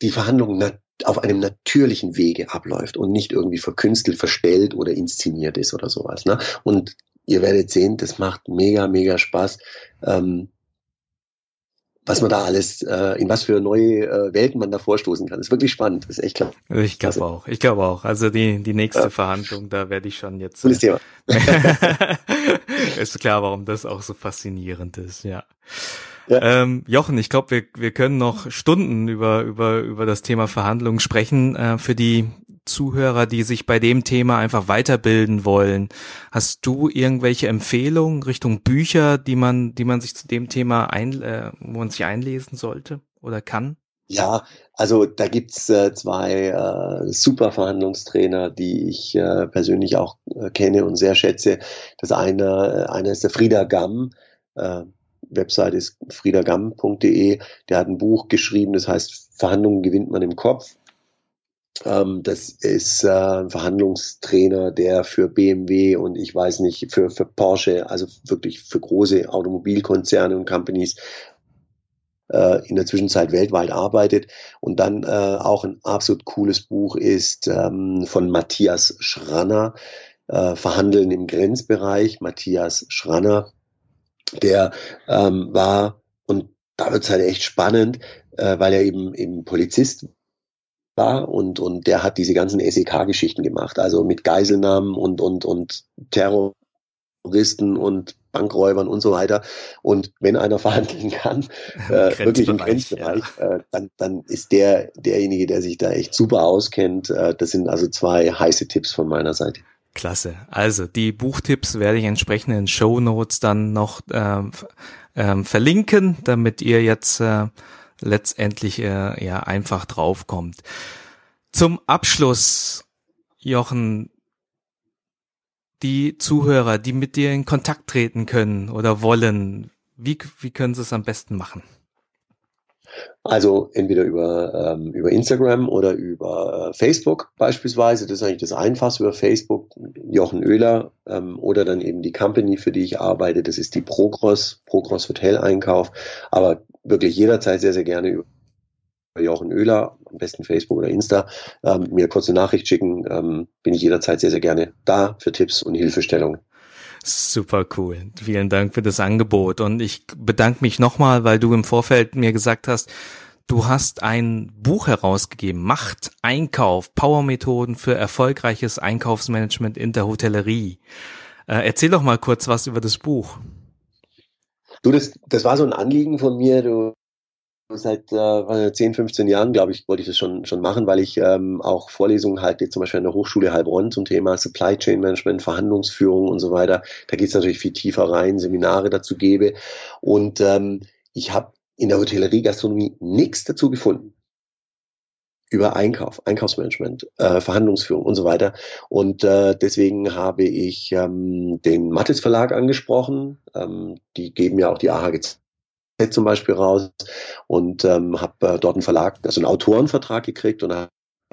[SPEAKER 2] die Verhandlung auf einem natürlichen Wege abläuft und nicht irgendwie verkünstelt, verstellt oder inszeniert ist oder sowas. Ne? Und ihr werdet sehen, das macht mega, mega Spaß. Ähm, was man da alles, äh, in was für neue äh, Welten man da vorstoßen kann. Das ist wirklich spannend. Das ist echt klar.
[SPEAKER 1] Ich glaube auch. Ich glaube auch. Also die, die nächste ja. Verhandlung, da werde ich schon jetzt.
[SPEAKER 2] Cooles äh,
[SPEAKER 1] Thema. <laughs> ist klar, warum das auch so faszinierend ist, ja. Ja. Ähm, Jochen, ich glaube, wir, wir können noch Stunden über, über, über das Thema Verhandlungen sprechen. Äh, für die Zuhörer, die sich bei dem Thema einfach weiterbilden wollen. Hast du irgendwelche Empfehlungen Richtung Bücher, die man, die man sich zu dem Thema ein, äh, wo man sich einlesen sollte oder kann?
[SPEAKER 2] Ja, also da gibt's äh, zwei äh, super Verhandlungstrainer, die ich äh, persönlich auch äh, kenne und sehr schätze. Das eine, äh, einer ist der Frieda Gamm. Äh, Website ist friedagamm.de. Der hat ein Buch geschrieben, das heißt Verhandlungen gewinnt man im Kopf. Ähm, das ist äh, ein Verhandlungstrainer, der für BMW und ich weiß nicht, für, für Porsche, also wirklich für große Automobilkonzerne und Companies äh, in der Zwischenzeit weltweit arbeitet. Und dann äh, auch ein absolut cooles Buch ist ähm, von Matthias Schranner, äh, Verhandeln im Grenzbereich. Matthias Schranner, der ähm, war, und da wird es halt echt spannend, äh, weil er eben, eben Polizist war und, und der hat diese ganzen SEK-Geschichten gemacht, also mit Geiselnahmen und, und, und Terroristen und Bankräubern und so weiter. Und wenn einer <laughs> verhandeln kann, äh, wirklich im Grenzbereich, ja. äh, dann, dann ist der derjenige, der sich da echt super auskennt. Äh, das sind also zwei heiße Tipps von meiner Seite.
[SPEAKER 1] Klasse. Also die Buchtipps werde ich entsprechend in Show Notes dann noch ähm, ähm, verlinken, damit ihr jetzt äh, letztendlich äh, ja einfach draufkommt. Zum Abschluss, Jochen, die Zuhörer, die mit dir in Kontakt treten können oder wollen, wie, wie können sie es am besten machen?
[SPEAKER 2] Also entweder über, ähm, über Instagram oder über äh, Facebook beispielsweise. Das ist eigentlich das Einfachste über Facebook. Jochen Oehler ähm, oder dann eben die Company, für die ich arbeite. Das ist die Progros, Progros Hotel Einkauf. Aber wirklich jederzeit sehr, sehr gerne über Jochen Oehler, am besten Facebook oder Insta, ähm, mir kurze Nachricht schicken. Ähm, bin ich jederzeit sehr, sehr gerne da für Tipps und Hilfestellungen.
[SPEAKER 1] Super cool. Vielen Dank für das Angebot. Und ich bedanke mich nochmal, weil du im Vorfeld mir gesagt hast, du hast ein Buch herausgegeben, Macht Einkauf, Powermethoden für erfolgreiches Einkaufsmanagement in der Hotellerie. Äh, erzähl doch mal kurz was über das Buch.
[SPEAKER 2] Du, das, das war so ein Anliegen von mir. Du, seit äh, 10, 15 Jahren, glaube ich, wollte ich das schon, schon machen, weil ich ähm, auch Vorlesungen halte, zum Beispiel an der Hochschule Heilbronn zum Thema Supply Chain Management, Verhandlungsführung und so weiter. Da geht es natürlich viel tiefer rein, Seminare dazu gebe. Und ähm, ich habe in der Hotellerie, Gastronomie nichts dazu gefunden über Einkauf, Einkaufsmanagement, äh, Verhandlungsführung und so weiter. Und äh, deswegen habe ich ähm, den Mattes Verlag angesprochen. Ähm, die geben ja auch die AHG zum Beispiel raus und ähm, habe äh, dort einen Verlag, also einen Autorenvertrag gekriegt und habe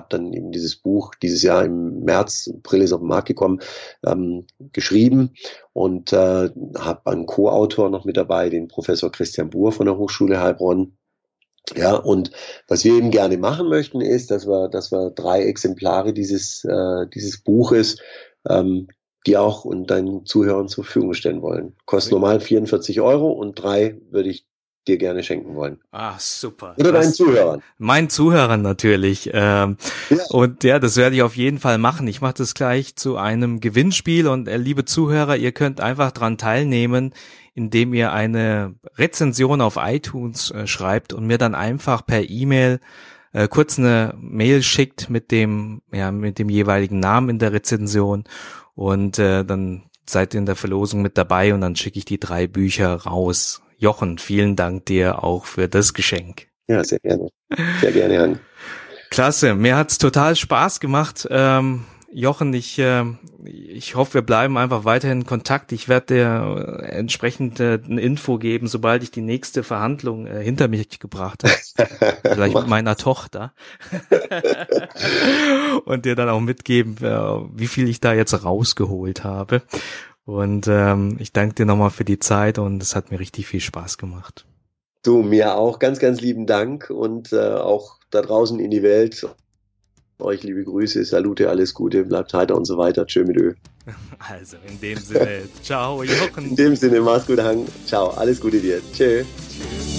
[SPEAKER 2] dann eben dieses Buch dieses Jahr im März, April ist auf den Markt gekommen, ähm, geschrieben und äh, habe einen Co-Autor noch mit dabei, den Professor Christian Buhr von der Hochschule Heilbronn. Ja, und was wir eben gerne machen möchten, ist, dass wir, dass wir drei Exemplare dieses, äh, dieses Buches ähm, die auch und deinen Zuhörern zur Verfügung stellen wollen. Kostet normal 44 Euro und drei würde ich dir gerne schenken wollen.
[SPEAKER 1] Ah, super.
[SPEAKER 2] Oder deinen Zuhörern.
[SPEAKER 1] Meinen Zuhörern natürlich. Ähm, ja. Und ja, das werde ich auf jeden Fall machen. Ich mache das gleich zu einem Gewinnspiel und äh, liebe Zuhörer, ihr könnt einfach dran teilnehmen, indem ihr eine Rezension auf iTunes äh, schreibt und mir dann einfach per E-Mail äh, kurz eine Mail schickt mit dem ja mit dem jeweiligen Namen in der Rezension und äh, dann seid ihr in der Verlosung mit dabei und dann schicke ich die drei Bücher raus. Jochen, vielen Dank dir auch für das Geschenk.
[SPEAKER 2] Ja, sehr gerne. Sehr gerne, Hans.
[SPEAKER 1] Klasse, mir hat's total Spaß gemacht. Ähm, Jochen, ich, äh, ich hoffe, wir bleiben einfach weiterhin in Kontakt. Ich werde dir äh, entsprechend äh, eine Info geben, sobald ich die nächste Verhandlung äh, hinter mich gebracht habe. <laughs> Vielleicht mit meiner Tochter. <laughs> Und dir dann auch mitgeben, äh, wie viel ich da jetzt rausgeholt habe. Und ähm, ich danke dir nochmal für die Zeit und es hat mir richtig viel Spaß gemacht.
[SPEAKER 2] Du, mir auch ganz, ganz lieben Dank und äh, auch da draußen in die Welt. Euch liebe Grüße, Salute, alles Gute, bleibt heiter und so weiter. Tschö mit Ö. <laughs>
[SPEAKER 1] Also in dem Sinne, ciao Jochen.
[SPEAKER 2] In dem Sinne, mach's gut, Hang. Ciao, alles Gute dir. Tschö. Tschüss.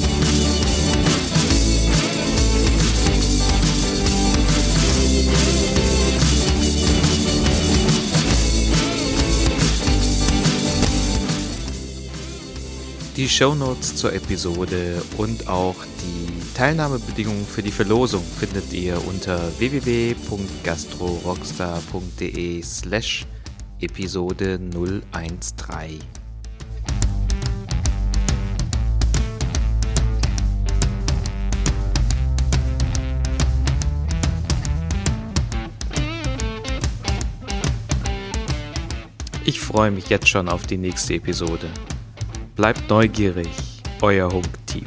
[SPEAKER 1] Die Shownotes zur Episode und auch die Teilnahmebedingungen für die Verlosung findet ihr unter www.gastrorockstar.de slash Episode 013. Ich freue mich jetzt schon auf die nächste Episode. Bleibt neugierig, euer Hunk-Team.